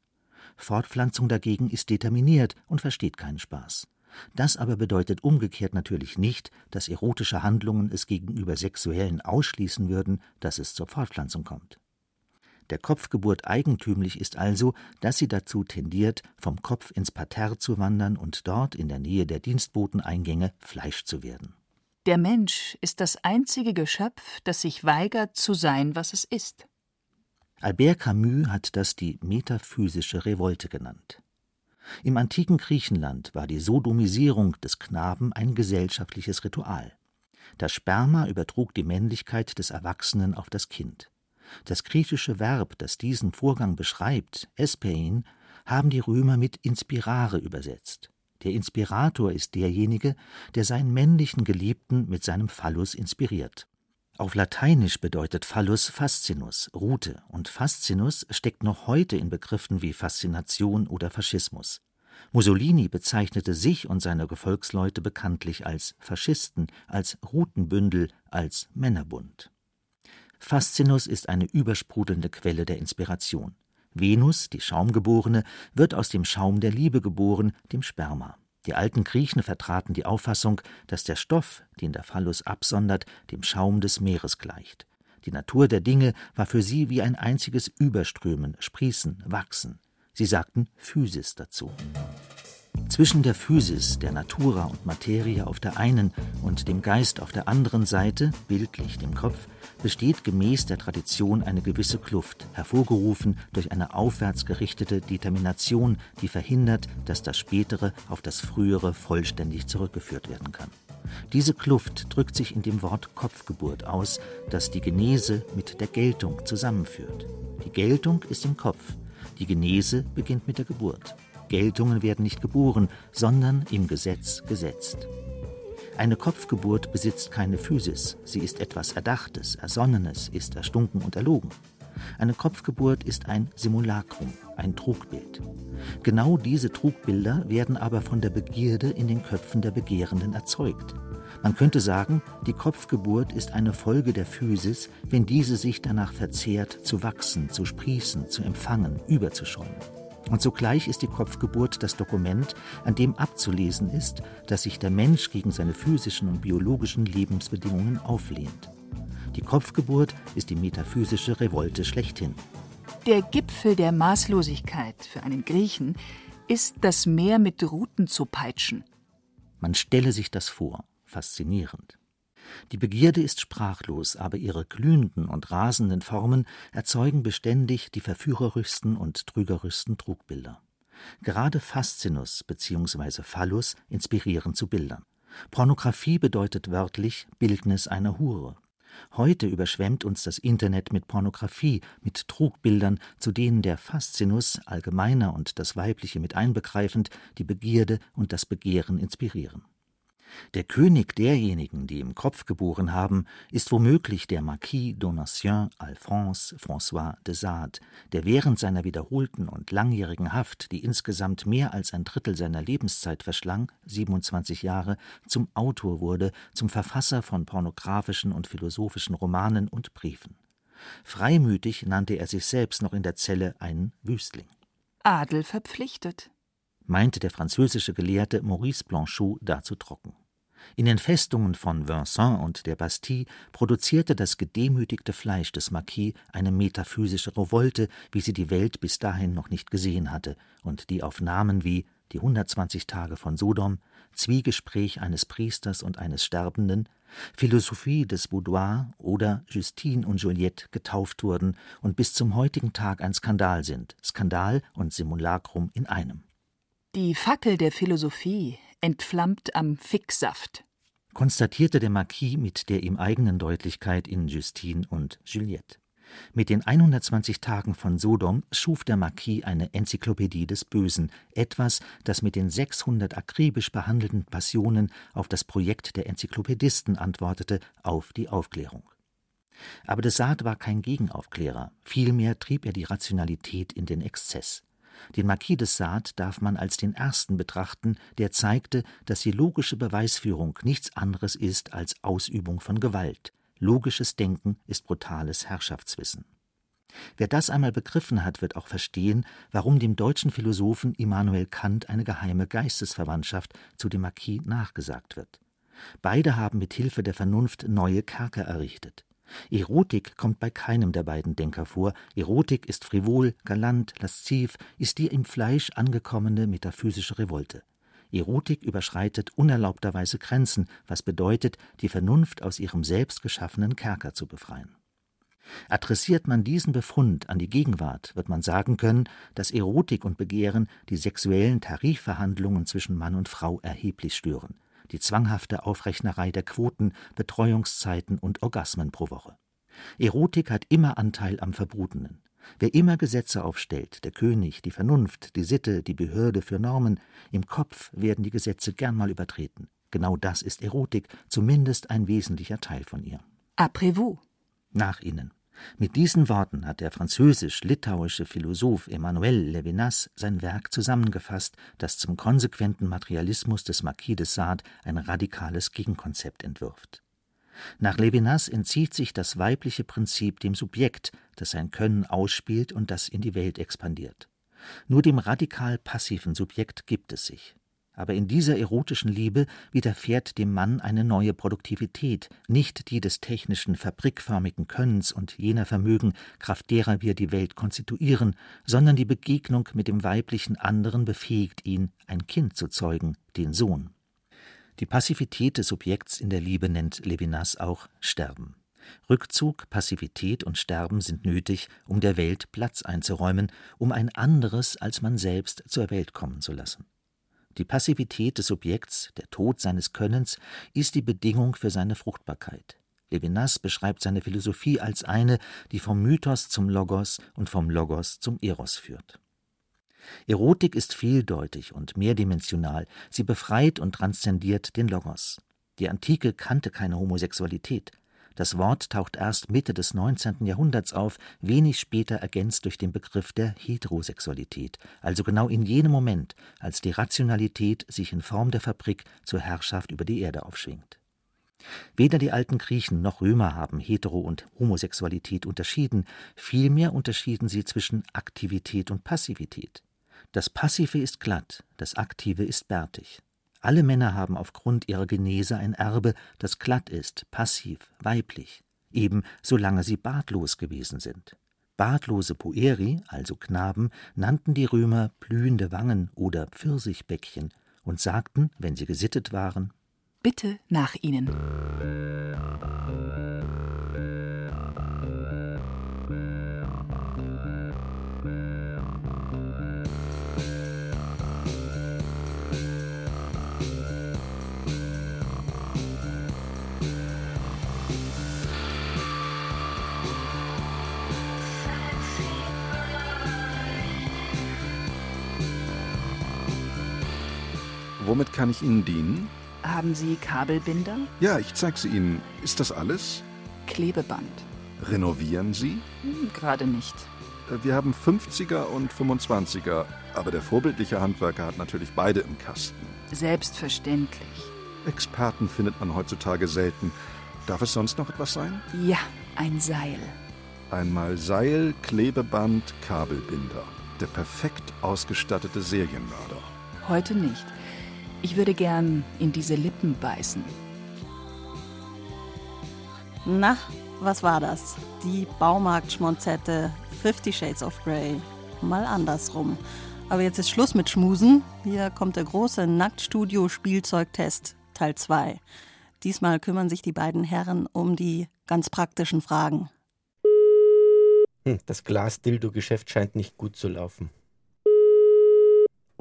Fortpflanzung dagegen ist determiniert und versteht keinen Spaß. Das aber bedeutet umgekehrt natürlich nicht, dass erotische Handlungen es gegenüber sexuellen ausschließen würden, dass es zur Fortpflanzung kommt. Der Kopfgeburt eigentümlich ist also, dass sie dazu tendiert, vom Kopf ins Parterre zu wandern und dort in der Nähe der Dienstboteneingänge Fleisch zu werden. Der Mensch ist das einzige Geschöpf, das sich weigert zu sein, was es ist. Albert Camus hat das die metaphysische Revolte genannt. Im antiken Griechenland war die Sodomisierung des Knaben ein gesellschaftliches Ritual. Das Sperma übertrug die Männlichkeit des Erwachsenen auf das Kind. Das griechische Verb, das diesen Vorgang beschreibt, espein, haben die Römer mit inspirare übersetzt. Der Inspirator ist derjenige, der seinen männlichen Geliebten mit seinem Phallus inspiriert. Auf Lateinisch bedeutet Phallus Fascinus, Rute, und Fascinus steckt noch heute in Begriffen wie Faszination oder Faschismus. Mussolini bezeichnete sich und seine Gefolgsleute bekanntlich als Faschisten, als Rutenbündel, als Männerbund. Faszinus ist eine übersprudelnde Quelle der Inspiration. Venus, die Schaumgeborene, wird aus dem Schaum der Liebe geboren, dem Sperma. Die alten Griechen vertraten die Auffassung, dass der Stoff, den der Phallus absondert, dem Schaum des Meeres gleicht. Die Natur der Dinge war für sie wie ein einziges Überströmen, Sprießen, Wachsen. Sie sagten Physis dazu. Zwischen der Physis, der Natura und Materie auf der einen und dem Geist auf der anderen Seite, bildlich dem Kopf, besteht gemäß der Tradition eine gewisse Kluft, hervorgerufen durch eine aufwärts gerichtete Determination, die verhindert, dass das Spätere auf das Frühere vollständig zurückgeführt werden kann. Diese Kluft drückt sich in dem Wort Kopfgeburt aus, das die Genese mit der Geltung zusammenführt. Die Geltung ist im Kopf, die Genese beginnt mit der Geburt. Geltungen werden nicht geboren, sondern im Gesetz gesetzt. Eine Kopfgeburt besitzt keine Physis, sie ist etwas Erdachtes, Ersonnenes, ist erstunken und erlogen. Eine Kopfgeburt ist ein Simulacrum, ein Trugbild. Genau diese Trugbilder werden aber von der Begierde in den Köpfen der Begehrenden erzeugt. Man könnte sagen, die Kopfgeburt ist eine Folge der Physis, wenn diese sich danach verzehrt, zu wachsen, zu sprießen, zu empfangen, überzuschäumen. Und zugleich ist die Kopfgeburt das Dokument, an dem abzulesen ist, dass sich der Mensch gegen seine physischen und biologischen Lebensbedingungen auflehnt. Die Kopfgeburt ist die metaphysische Revolte schlechthin. Der Gipfel der Maßlosigkeit für einen Griechen ist, das Meer mit Ruten zu peitschen. Man stelle sich das vor, faszinierend. Die Begierde ist sprachlos, aber ihre glühenden und rasenden Formen erzeugen beständig die verführerischsten und trügerischsten Trugbilder. Gerade Faszinus bzw. Phallus inspirieren zu Bildern. Pornografie bedeutet wörtlich Bildnis einer Hure. Heute überschwemmt uns das Internet mit Pornografie, mit Trugbildern, zu denen der Faszinus allgemeiner und das Weibliche mit einbegreifend die Begierde und das Begehren inspirieren. Der König derjenigen, die im Kopf geboren haben, ist womöglich der Marquis Donatien Alphonse François de Sade, der während seiner wiederholten und langjährigen Haft, die insgesamt mehr als ein Drittel seiner Lebenszeit verschlang, 27 Jahre, zum Autor wurde, zum Verfasser von pornografischen und philosophischen Romanen und Briefen. Freimütig nannte er sich selbst noch in der Zelle einen Wüstling. Adel verpflichtet, meinte der französische Gelehrte Maurice Blanchot dazu trocken. In den Festungen von Vincennes und der Bastille produzierte das gedemütigte Fleisch des Marquis eine metaphysische Revolte, wie sie die Welt bis dahin noch nicht gesehen hatte und die auf Namen wie Die 120 Tage von Sodom, Zwiegespräch eines Priesters und eines Sterbenden, Philosophie des Boudoir oder Justine und Juliette getauft wurden und bis zum heutigen Tag ein Skandal sind, Skandal und Simulacrum in einem. Die Fackel der Philosophie entflammt am Ficksaft, konstatierte der Marquis mit der ihm eigenen Deutlichkeit in Justine und Juliette. Mit den 120 Tagen von Sodom schuf der Marquis eine Enzyklopädie des Bösen, etwas, das mit den 600 akribisch behandelten Passionen auf das Projekt der Enzyklopädisten antwortete, auf die Aufklärung. Aber de Sade war kein Gegenaufklärer, vielmehr trieb er die Rationalität in den Exzess. Den Marquis de Sade darf man als den ersten betrachten, der zeigte, dass die logische Beweisführung nichts anderes ist als Ausübung von Gewalt. Logisches Denken ist brutales Herrschaftswissen. Wer das einmal begriffen hat, wird auch verstehen, warum dem deutschen Philosophen Immanuel Kant eine geheime Geistesverwandtschaft zu dem Marquis nachgesagt wird. Beide haben mit Hilfe der Vernunft neue Kerker errichtet. Erotik kommt bei keinem der beiden Denker vor. Erotik ist frivol, galant, lasziv, ist die im Fleisch angekommene metaphysische Revolte. Erotik überschreitet unerlaubterweise Grenzen, was bedeutet, die Vernunft aus ihrem selbst geschaffenen Kerker zu befreien. Adressiert man diesen Befund an die Gegenwart, wird man sagen können, dass Erotik und Begehren die sexuellen Tarifverhandlungen zwischen Mann und Frau erheblich stören die zwanghafte Aufrechnerei der Quoten, Betreuungszeiten und Orgasmen pro Woche. Erotik hat immer Anteil am Verbotenen. Wer immer Gesetze aufstellt, der König, die Vernunft, die Sitte, die Behörde für Normen, im Kopf werden die Gesetze gern mal übertreten. Genau das ist Erotik, zumindest ein wesentlicher Teil von ihr. Après vous. Nach ihnen. Mit diesen Worten hat der französisch-litauische Philosoph Emmanuel Levinas sein Werk zusammengefasst, das zum konsequenten Materialismus des Marquis de Sade ein radikales Gegenkonzept entwirft. Nach Levinas entzieht sich das weibliche Prinzip dem Subjekt, das sein Können ausspielt und das in die Welt expandiert. Nur dem radikal passiven Subjekt gibt es sich. Aber in dieser erotischen Liebe widerfährt dem Mann eine neue Produktivität, nicht die des technischen, fabrikförmigen Könnens und jener Vermögen, kraft derer wir die Welt konstituieren, sondern die Begegnung mit dem weiblichen anderen befähigt ihn, ein Kind zu zeugen, den Sohn. Die Passivität des Subjekts in der Liebe nennt Levinas auch Sterben. Rückzug, Passivität und Sterben sind nötig, um der Welt Platz einzuräumen, um ein anderes als man selbst zur Welt kommen zu lassen. Die Passivität des Subjekts, der Tod seines Könnens, ist die Bedingung für seine Fruchtbarkeit. Levinas beschreibt seine Philosophie als eine, die vom Mythos zum Logos und vom Logos zum Eros führt. Erotik ist vieldeutig und mehrdimensional, sie befreit und transzendiert den Logos. Die Antike kannte keine Homosexualität. Das Wort taucht erst Mitte des 19. Jahrhunderts auf, wenig später ergänzt durch den Begriff der Heterosexualität, also genau in jenem Moment, als die Rationalität sich in Form der Fabrik zur Herrschaft über die Erde aufschwingt. Weder die alten Griechen noch Römer haben Hetero- und Homosexualität unterschieden, vielmehr unterschieden sie zwischen Aktivität und Passivität. Das Passive ist glatt, das Aktive ist bärtig. Alle Männer haben aufgrund ihrer Genese ein Erbe, das glatt ist, passiv, weiblich, eben solange sie bartlos gewesen sind. Bartlose Pueri, also Knaben, nannten die Römer blühende Wangen oder Pfirsichbäckchen und sagten, wenn sie gesittet waren, Bitte nach ihnen. Womit kann ich Ihnen dienen? Haben Sie Kabelbinder? Ja, ich zeige sie Ihnen. Ist das alles? Klebeband. Renovieren Sie? Hm, Gerade nicht. Äh, Wir haben 50er und 25er, aber der vorbildliche Handwerker hat natürlich beide im Kasten. Selbstverständlich. Experten findet man heutzutage selten. Darf es sonst noch etwas sein? Ja, ein Seil. Einmal Seil, Klebeband, Kabelbinder. Der perfekt ausgestattete Serienmörder. Heute nicht. Ich würde gern in diese Lippen beißen. Na, was war das? Die Baumarktschmonzette Fifty Shades of Grey. Mal andersrum. Aber jetzt ist Schluss mit Schmusen. Hier kommt der große Nacktstudio-Spielzeugtest Teil 2. Diesmal kümmern sich die beiden Herren um die ganz praktischen Fragen. Hm, das Glas-Dildo-Geschäft scheint nicht gut zu laufen.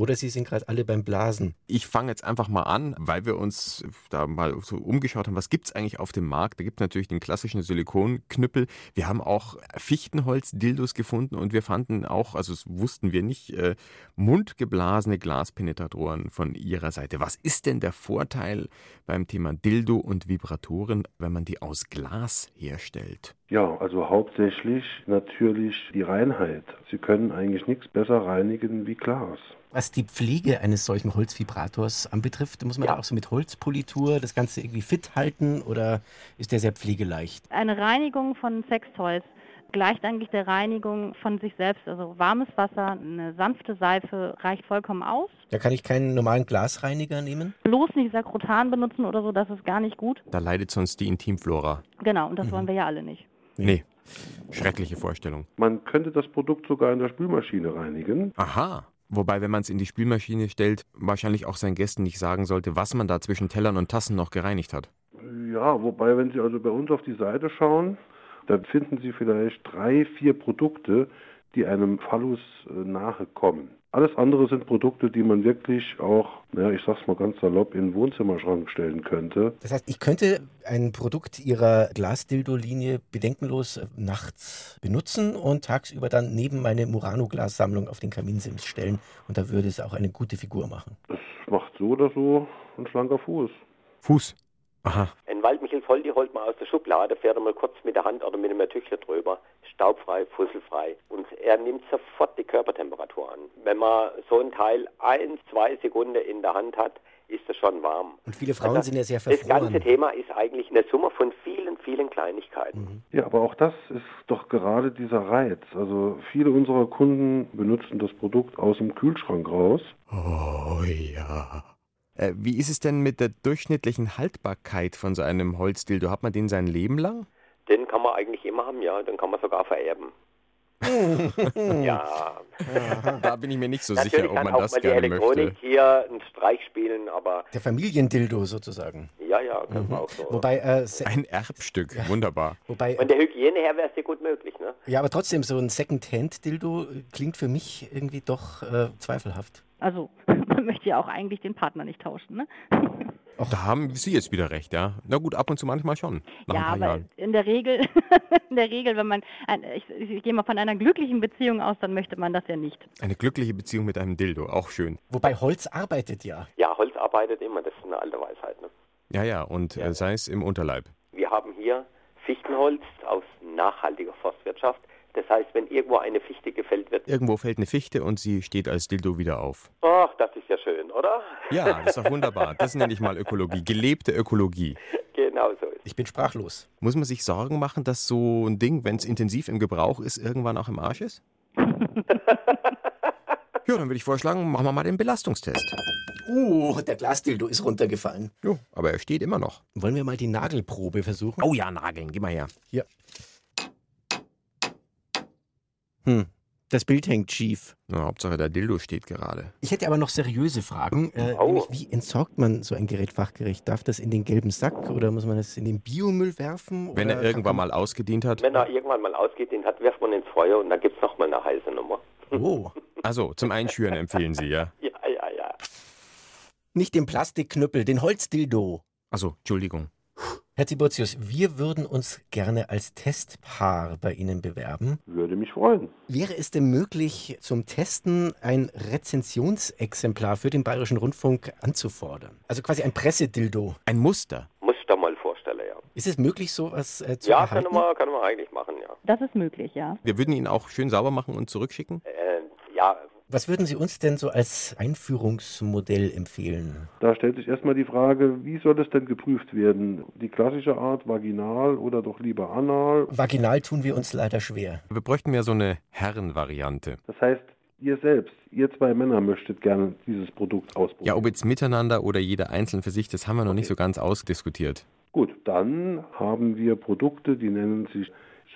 Oder Sie sind gerade alle beim Blasen. Ich fange jetzt einfach mal an, weil wir uns da mal so umgeschaut haben, was gibt es eigentlich auf dem Markt? Da gibt es natürlich den klassischen Silikonknüppel. Wir haben auch Fichtenholz-Dildos gefunden und wir fanden auch, also das wussten wir nicht, äh, mundgeblasene Glaspenetratoren von ihrer Seite. Was ist denn der Vorteil beim Thema Dildo und Vibratoren, wenn man die aus Glas herstellt? Ja, also hauptsächlich natürlich die Reinheit. Sie können eigentlich nichts besser reinigen wie Glas. Was die Pflege eines solchen Holzvibrators anbetrifft, muss man da auch so mit Holzpolitur das Ganze irgendwie fit halten oder ist der sehr pflegeleicht? Eine Reinigung von Sextoys gleicht eigentlich der Reinigung von sich selbst. Also warmes Wasser, eine sanfte Seife reicht vollkommen aus. Da kann ich keinen normalen Glasreiniger nehmen? Bloß nicht Sakrotan benutzen oder so, das ist gar nicht gut. Da leidet sonst die Intimflora. Genau, und das wollen wir ja alle nicht. Nee. Schreckliche Vorstellung. Man könnte das Produkt sogar in der Spülmaschine reinigen. Aha. Wobei, wenn man es in die Spülmaschine stellt, wahrscheinlich auch seinen Gästen nicht sagen sollte, was man da zwischen Tellern und Tassen noch gereinigt hat. Ja, wobei, wenn Sie also bei uns auf die Seite schauen, da finden Sie vielleicht drei, vier Produkte, die einem Phallus äh, nahe kommen. Alles andere sind Produkte, die man wirklich auch, ja, ich sag's mal ganz salopp, in den Wohnzimmerschrank stellen könnte. Das heißt, ich könnte ein Produkt Ihrer Glasdildo-Linie bedenkenlos nachts benutzen und tagsüber dann neben meine Murano-Glassammlung auf den Kaminsims stellen und da würde es auch eine gute Figur machen. Das macht so oder so ein schlanker Fuß. Fuß? Aha. Ein Waldmichel Voldi holt man aus der Schublade, fährt er mal kurz mit der Hand oder mit einem Tüchler drüber, staubfrei, fusselfrei. Und er nimmt sofort die Körpertemperatur an. Wenn man so ein Teil ein, zwei Sekunden in der Hand hat, ist das schon warm. Und viele Frauen Also, sind ja sehr Das ganze verfroren. Thema ist eigentlich eine Summe von vielen, vielen Kleinigkeiten. Ja, aber auch das ist doch gerade dieser Reiz. Also viele unserer Kunden benutzen das Produkt aus dem Kühlschrank raus. Oh ja. Äh, wie ist es denn mit der durchschnittlichen Haltbarkeit von so einem Holzdildo? Hat man den sein Leben lang? Den kann man eigentlich immer haben, ja. Den kann man sogar vererben. [LAUGHS] ja. Da bin ich mir nicht so Natürlich sicher, ob kann man auch das mal die gerne Elektronik möchte. hier einen Streich spielen, aber Der Familiendildo sozusagen. ja, ja, können wir auch so. Wobei, äh, Ein Erbstück, wunderbar. wobei Von der Hygiene her wäre es dir gut möglich, ne? ja, aber trotzdem, so ein Second-Hand-Dildo klingt für mich irgendwie doch äh, zweifelhaft. Also, man [LAUGHS] möchte ja auch eigentlich den Partner nicht tauschen, ne? [LAUGHS] Da haben Sie jetzt wieder recht, ja. Na gut, ab und zu manchmal schon. Nach ja, ein paar aber Jahren. in der Regel, [LAUGHS] in der Regel, wenn man, ich, ich gehe mal von einer glücklichen Beziehung aus, dann möchte man das ja nicht. Eine glückliche Beziehung mit einem Dildo, auch schön. Wobei Holz arbeitet ja. Ja, Holz arbeitet immer, das ist eine alte Weisheit, ne? Ja, ja, und Äh, sei es im Unterleib. Wir haben hier Fichtenholz aus nachhaltiger Forstwirtschaft. Das heißt, wenn irgendwo eine Fichte gefällt wird, Irgendwo fällt eine Fichte und sie steht als Dildo wieder auf. ach, das ist ja schön, oder? Ja, das ist doch wunderbar. Das nenne ich mal Ökologie. Gelebte Ökologie. Genau so ist Ich bin sprachlos. Muss man sich Sorgen machen, dass so ein Ding, wenn es intensiv im Gebrauch ist, irgendwann auch im Arsch ist? [LAUGHS] Ja, dann würde ich vorschlagen, machen wir mal den Belastungstest. Oh, der Glasdildo ist runtergefallen. Jo, aber er steht immer noch. Wollen wir mal die Nagelprobe versuchen? Oh ja, Nageln, gib mal her. Hier. Hm, das Bild hängt schief. Na, Hauptsache der Dildo steht gerade. Ich hätte aber noch seriöse Fragen. Äh, Oh. nämlich, wie entsorgt man so ein Gerät fachgerecht? Darf das in den gelben Sack oder muss man das in den Biomüll werfen? Wenn oder er irgendwann mal ausgedient hat. Wenn er irgendwann mal ausgedient hat, wirft man ins Feuer und dann gibt es nochmal eine heiße Nummer. Oh. [LAUGHS] Also, zum Einschüren empfehlen Sie, ja? Ja, ja, ja. Nicht den Plastikknüppel, den Holzdildo. Also, Entschuldigung. Herr Tiburtius, wir würden uns gerne als Testpaar bei Ihnen bewerben. Würde mich freuen. Wäre es denn möglich, zum Testen ein Rezensionsexemplar für den Bayerischen Rundfunk anzufordern? Also quasi ein Pressedildo. Ein Muster. Da mal vorstellen, ja. Ist es möglich, sowas äh, zu Ja, erhalten? kann man, kann man eigentlich machen, ja. Das ist möglich, ja. Wir würden ihn auch schön sauber machen und zurückschicken. Äh, ja, Was würden Sie uns denn so als Einführungsmodell empfehlen? Da stellt sich erstmal die Frage, wie soll es denn geprüft werden? Die klassische Art, vaginal oder doch lieber anal? Vaginal tun wir uns leider schwer. Wir bräuchten ja so eine Herrenvariante. Das heißt, ihr selbst, ihr zwei Männer möchtet gerne dieses Produkt ausprobieren. Ja, ob jetzt miteinander oder jeder einzeln für sich, das haben wir noch nicht so ganz ausdiskutiert. Gut, dann haben wir Produkte, die nennen sich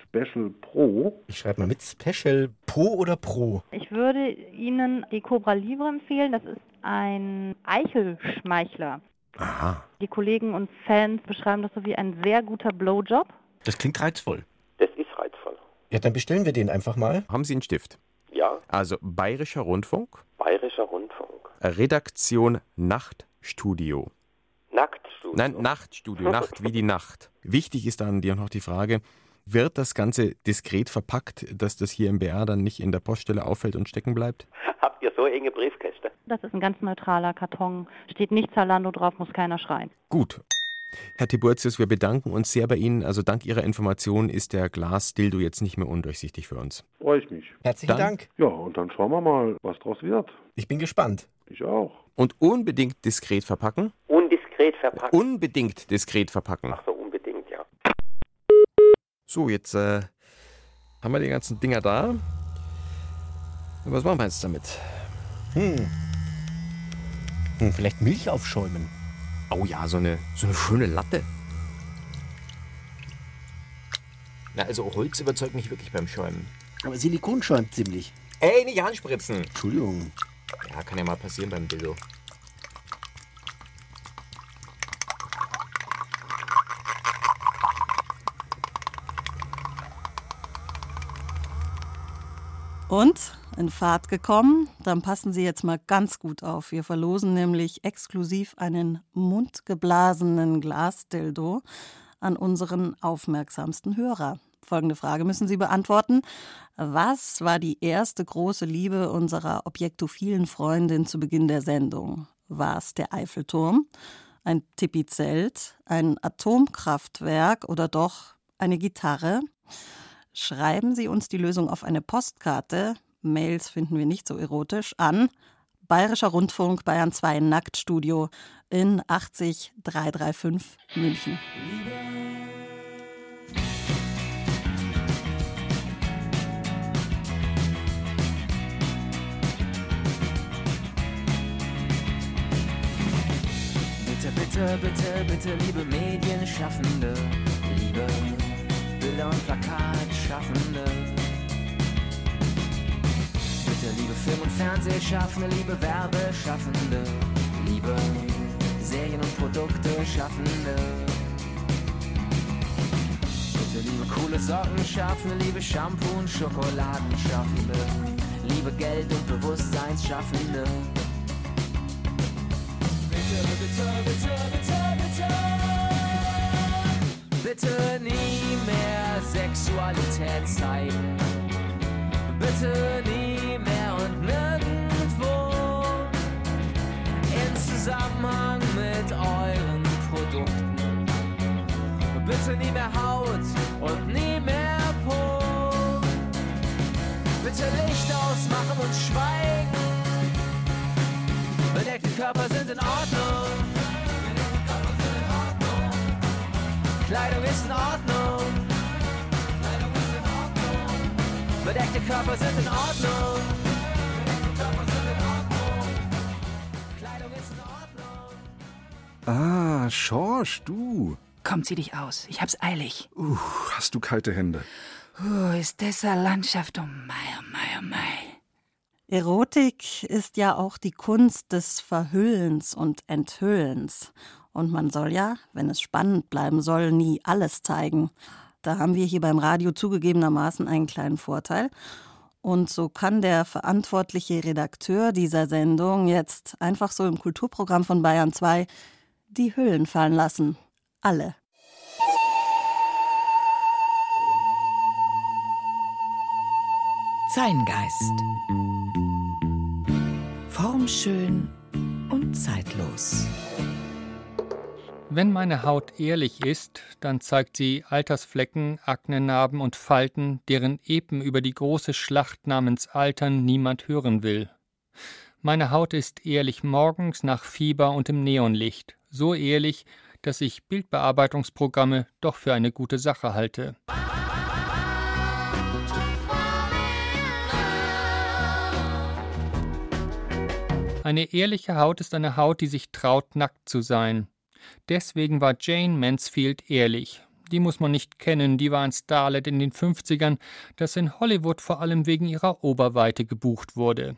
Special Pro. Ich schreibe mal mit Special Po oder Pro? Ich würde Ihnen die Cobra Libre empfehlen. Das ist ein Eichelschmeichler. Aha. Die Kollegen und Fans beschreiben das so wie ein sehr guter Blowjob. Das klingt reizvoll. das ist reizvoll. Ja, dann bestellen wir den einfach mal. Haben Sie einen Stift? Ja, Also Bayerischer Rundfunk, Bayerischer Rundfunk. Redaktion Nachtstudio. Nacktstudio. Nein, Nachtstudio, Nacht wie die Nacht. Wichtig ist dann dir noch die Frage, wird das Ganze diskret verpackt, dass das hier im BR dann nicht in der Poststelle auffällt und stecken bleibt? Habt ihr so enge Briefkäste? Das ist ein ganz neutraler Karton. Steht nicht Zalando drauf, muss keiner schreien. Gut. Herr Tiburtius, wir bedanken uns sehr bei Ihnen. Also dank Ihrer Information ist der Glas-Dildo jetzt nicht mehr undurchsichtig für uns. Freue ich mich. Herzlichen Dann- Dank. Ja, und dann schauen wir mal, was draus wird. Ich bin gespannt. Ich auch. Und unbedingt diskret verpacken? Undiskret verpackt. Unbedingt diskret verpacken. Ach so. So, jetzt äh, haben wir die ganzen Dinger da. Und was machen wir jetzt damit? Hm. Hm, vielleicht Milch aufschäumen. Oh ja, so eine, so eine schöne Latte. Na, also Holz überzeugt mich wirklich beim Schäumen. Aber Silikon schäumt ziemlich. Ey, nicht anspritzen. Entschuldigung. Ja, kann ja mal passieren beim Dildo. Und in Fahrt gekommen, dann passen Sie jetzt mal ganz gut auf. Wir verlosen nämlich exklusiv einen mundgeblasenen Glasdildo an unseren aufmerksamsten Hörer. Folgende Frage müssen Sie beantworten. Was war die erste große Liebe unserer objektophilen Freundin zu Beginn der Sendung? War es der Eiffelturm, ein Tipizelt, ein Atomkraftwerk oder doch eine Gitarre? Schreiben Sie uns die Lösung auf eine Postkarte. Mails finden wir nicht so erotisch an. Bayerischer Rundfunk Bayern 2 Nacktstudio in 80335 München. Bitte, bitte, bitte, bitte, liebe Medienschaffende, liebe Bilder- und Plakatschaffende. Bitte, liebe Film- und Fernsehschaffende, liebe Werbeschaffende, liebe Serien- und Produkte-Schaffende. Bitte, liebe coole Sockenschaffende, liebe Shampoo- und Schokoladenschaffende, liebe Geld- und Bewusstseinsschaffende. Bitte, bitte, bitte, bitte, bitte. Nie mehr Sexualität zeigen. Bitte nie mehr und nirgendwo. In Zusammenhang mit euren Produkten. Bitte nie mehr Haut und nie mehr Po. Bitte Licht ausmachen und schweigen. Bedeckte Körper sind in Ordnung. Kleidung ist in Ordnung. Kleidung ist in Ordnung. Bedeckte Körper sind in Ordnung. Kleidung ist in Ordnung. Ah, Schorsch, du. Komm, zieh dich aus. Ich hab's eilig. Uh, hast du kalte Hände. Uh, ist dieser Landschaft oh um Mai, um oh Mai, um oh Mai. Erotik ist ja auch die Kunst des Verhüllens und Enthüllens. Und man soll ja, wenn es spannend bleiben soll, nie alles zeigen. Da haben wir hier beim Radio zugegebenermaßen einen kleinen Vorteil. Und so kann der verantwortliche Redakteur dieser Sendung jetzt einfach so im Kulturprogramm von Bayern 2 die Hüllen fallen lassen. Alle. Zeingeist. Formschön und zeitlos. Wenn meine Haut ehrlich ist, dann zeigt sie Altersflecken, Aknenarben und Falten, deren Epen über die große Schlacht namens Altern niemand hören will. Meine Haut ist ehrlich morgens nach Fieber und im Neonlicht, so ehrlich, dass ich Bildbearbeitungsprogramme doch für eine gute Sache halte. Eine ehrliche Haut ist eine Haut, die sich traut, nackt zu sein. Deswegen war Jane Mansfield ehrlich. Die muss man nicht kennen, die war ein Starlet in den 50ern, das in Hollywood vor allem wegen ihrer Oberweite gebucht wurde.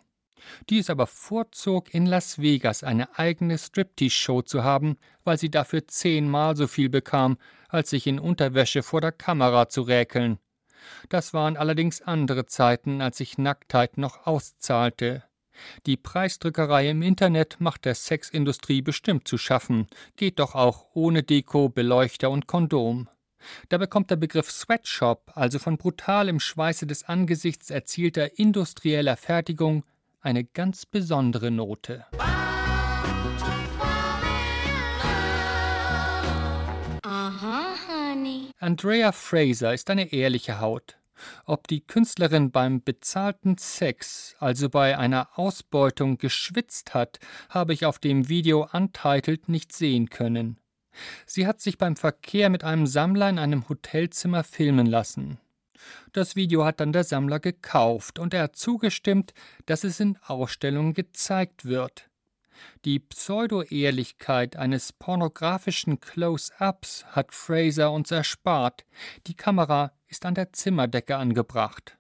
Die es aber vorzog, in Las Vegas eine eigene Striptease-Show zu haben, weil sie dafür zehnmal so viel bekam, als sich in Unterwäsche vor der Kamera zu räkeln. Das waren allerdings andere Zeiten, als sich Nacktheit noch auszahlte. Die Preisdrückerei im Internet macht der Sexindustrie bestimmt zu schaffen, geht doch auch ohne Deko, Beleuchter und Kondom. Da bekommt der Begriff Sweatshop, also von brutal im Schweiße des Angesichts erzielter industrieller Fertigung, eine ganz besondere Note. Aha, Honey. Andrea Fraser ist eine ehrliche Haut. Ob die Künstlerin beim bezahlten Sex, also bei einer Ausbeutung, geschwitzt hat, habe ich auf dem Video Untitled nicht sehen können. Sie hat sich beim Verkehr mit einem Sammler in einem Hotelzimmer filmen lassen. Das Video hat dann der Sammler gekauft und er hat zugestimmt, dass es in Ausstellungen gezeigt wird. Die Pseudo-Ehrlichkeit eines pornografischen Close-ups hat Fraser uns erspart. Die Kamera ist an der Zimmerdecke angebracht.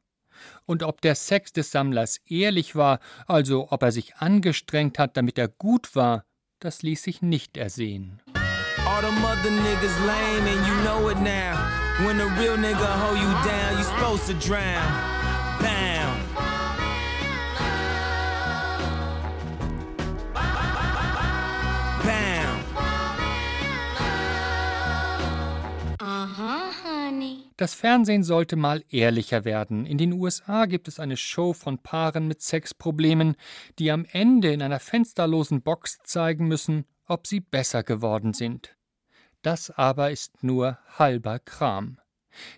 Und ob der Sex des Sammlers ehrlich war, also ob er sich angestrengt hat, damit er gut war, das ließ sich nicht ersehen. All them other niggas lame and you know it now. When a real nigga hold you down, you supposed to drown. Das Fernsehen sollte mal ehrlicher werden. In den USA gibt es eine Show von Paaren mit Sexproblemen, die am Ende in einer fensterlosen Box zeigen müssen, ob sie besser geworden sind. Das aber ist nur halber Kram.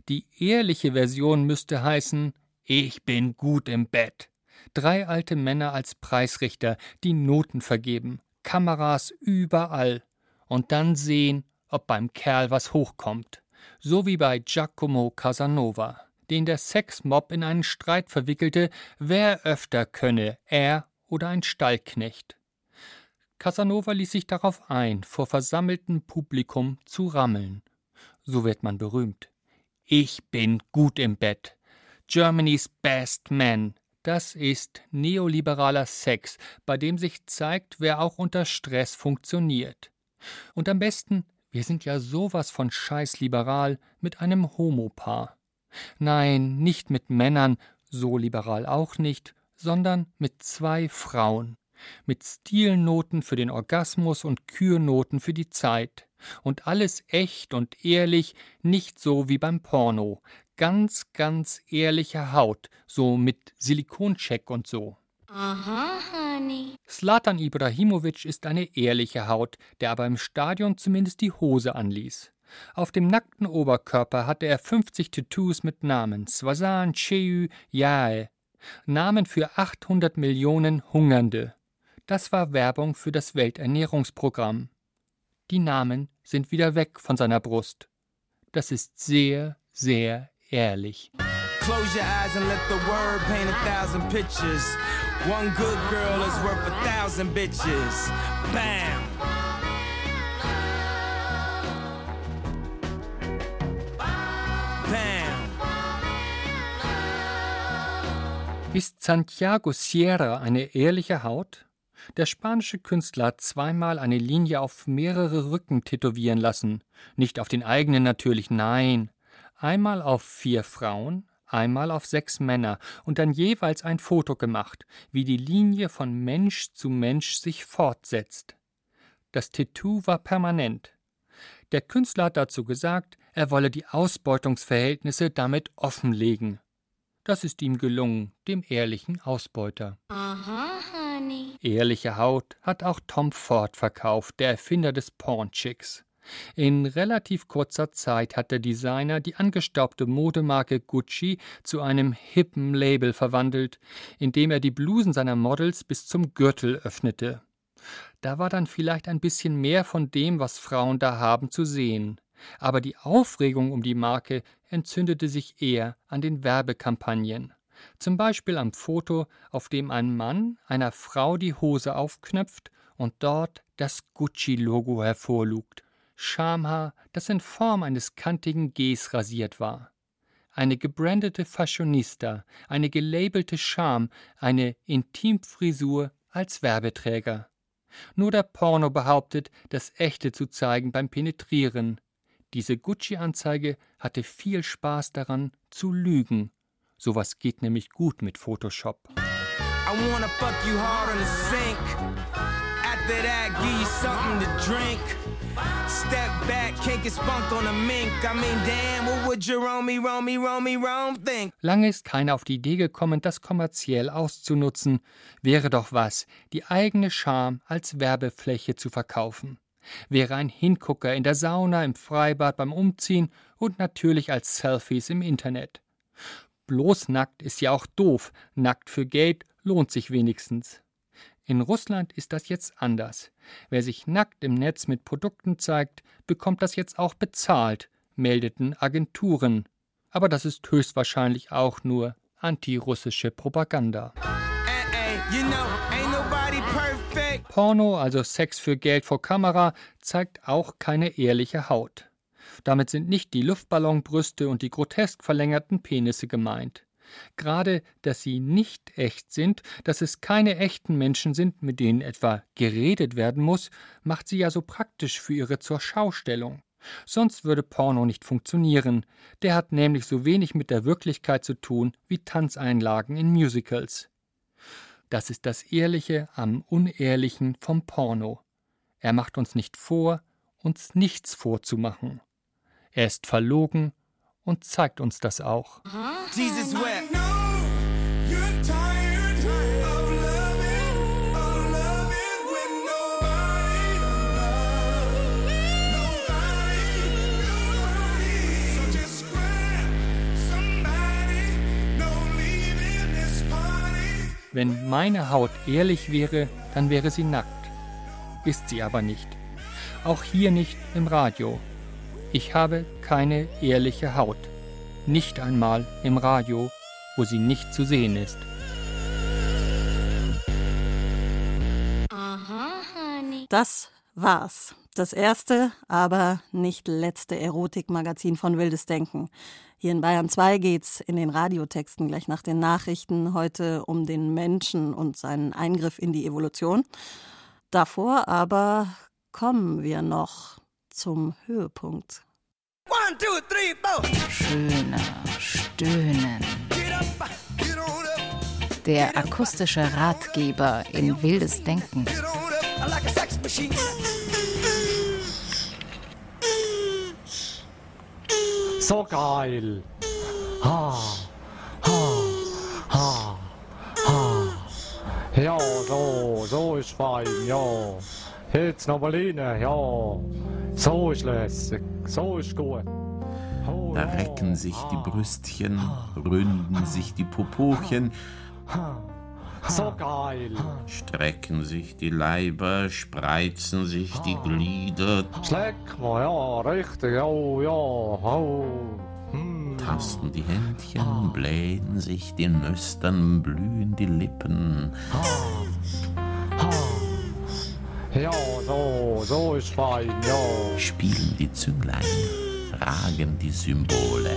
Die ehrliche Version müsste heißen Ich bin gut im Bett. Drei alte Männer als Preisrichter, die Noten vergeben, Kameras überall und dann sehen, ob beim Kerl was hochkommt. So wie bei Giacomo Casanova, den der Sexmob in einen Streit verwickelte, wer öfter könne, er oder ein Stallknecht. Casanova ließ sich darauf ein, vor versammeltem Publikum zu rammeln. So wird man berühmt. Ich bin gut im Bett. Germany's Best Man. Das ist neoliberaler Sex, bei dem sich zeigt, wer auch unter Stress funktioniert. Und am besten, wir sind ja sowas von scheißliberal, mit einem Homopaar. Nein, nicht mit Männern, so liberal auch nicht, sondern mit zwei Frauen mit Stilnoten für den Orgasmus und Kürnoten für die Zeit. Und alles echt und ehrlich, nicht so wie beim Porno. Ganz, ganz ehrliche Haut, so mit Silikoncheck und so. Aha, Honey. Slatan Ibrahimovic ist eine ehrliche Haut, der aber im Stadion zumindest die Hose anließ. Auf dem nackten Oberkörper hatte er 50 Tattoos mit Namen Swazan, Cheu, Yae. Namen für 800 Millionen Hungernde. Das war Werbung für das Welternährungsprogramm. Die Namen sind wieder weg von seiner Brust. Das ist sehr, sehr ehrlich. Close your eyes and let the word paint a thousand pictures. One good girl is worth a thousand bitches. Bam! Ist Santiago Sierra eine ehrliche Haut? Der spanische Künstler hat zweimal eine Linie auf mehrere Rücken tätowieren lassen. Nicht auf den eigenen natürlich, nein. Einmal auf vier Frauen, einmal auf sechs Männer und dann jeweils ein Foto gemacht, wie die Linie von Mensch zu Mensch sich fortsetzt. Das Tattoo war permanent. Der Künstler hat dazu gesagt, er wolle die Ausbeutungsverhältnisse damit offenlegen. Das ist ihm gelungen, dem ehrlichen Ausbeuter. Aha, Honey. Ehrliche Haut hat auch Tom Ford verkauft, der Erfinder des Pornchicks. In relativ kurzer Zeit hat der Designer die angestaubte Modemarke Gucci zu einem hippen Label verwandelt, indem er die Blusen seiner Models bis zum Gürtel öffnete. Da war dann vielleicht ein bisschen mehr von dem, was Frauen da haben, zu sehen. Aber die Aufregung um die Marke entzündete sich eher an den Werbekampagnen. Zum Beispiel am Foto, auf dem ein Mann einer Frau die Hose aufknöpft und dort das Gucci-Logo hervorlugt. Schamhaar, das in Form eines kantigen Gs rasiert war. Eine gebrandete Fashionista, eine gelabelte Scham, eine Intimfrisur als Werbeträger. Nur der Porno behauptet, das Echte zu zeigen beim Penetrieren. Diese Gucci-Anzeige hatte viel Spaß daran, zu lügen. Sowas geht nämlich gut mit Photoshop. I wanna fuck you hard on the sink. After that, give you something to drink. Step back, can't get spunked on a mink. I mean, damn, what would Jerome, Romy, Romy, Rome think? Lange ist keiner auf die Idee gekommen, das kommerziell auszunutzen. Wäre doch was, die eigene Scham als Werbefläche zu verkaufen. Wäre ein Hingucker in der Sauna, im Freibad, beim Umziehen und natürlich als Selfies im Internet. Bloß nackt ist ja auch doof, nackt für Geld lohnt sich wenigstens. In Russland ist das jetzt anders. Wer sich nackt im Netz mit Produkten zeigt, bekommt das jetzt auch bezahlt, meldeten Agenturen. Aber das ist höchstwahrscheinlich auch nur antirussische Propaganda. Hey, you know. Porno, also Sex für Geld vor Kamera, zeigt auch keine ehrliche Haut. Damit sind nicht die Luftballonbrüste und die grotesk verlängerten Penisse gemeint. Gerade, dass sie nicht echt sind, dass es keine echten Menschen sind, mit denen etwa geredet werden muss, macht sie ja so praktisch für ihre Zurschaustellung. Sonst würde Porno nicht funktionieren. Der hat nämlich so wenig mit der Wirklichkeit zu tun wie Tanzeinlagen in Musicals. Das ist das Ehrliche am Unehrlichen vom Porno. Er macht uns nicht vor, uns nichts vorzumachen. Er ist verlogen und zeigt uns das auch. Jesus wept. Wenn meine Haut ehrlich wäre, dann wäre sie nackt. Ist sie aber nicht. Auch hier nicht im Radio. Ich habe keine ehrliche Haut. Nicht einmal im Radio, wo sie nicht zu sehen ist. Das war's. Das erste, aber nicht letzte Erotikmagazin von Wildes Denken. Hier in Bayern 2 geht's in den Radiotexten gleich nach den Nachrichten heute um den Menschen und seinen Eingriff in die Evolution. Davor aber kommen wir noch zum Höhepunkt. One, two, three, four. Schöner Stöhnen. Der akustische Ratgeber in wildes Denken. I like a sex machine. So geil. Ha, ha, ha, ha. Ja, so, so ist fein, ja. Jetzt noch mal rein, ja. So ist lässig, so ist gut. Da recken sich die Brüstchen, ründen sich die Popochen, So geil. strecken sich die Leiber, spreizen sich die Glieder, Schleck mal, ja, richtig, ja, ja, oh. tasten die Händchen, blähen sich die Nüstern, blühen die Lippen. Ja, so, so ist fein, ja. Spielen die Zünglein, ragen die Symbole.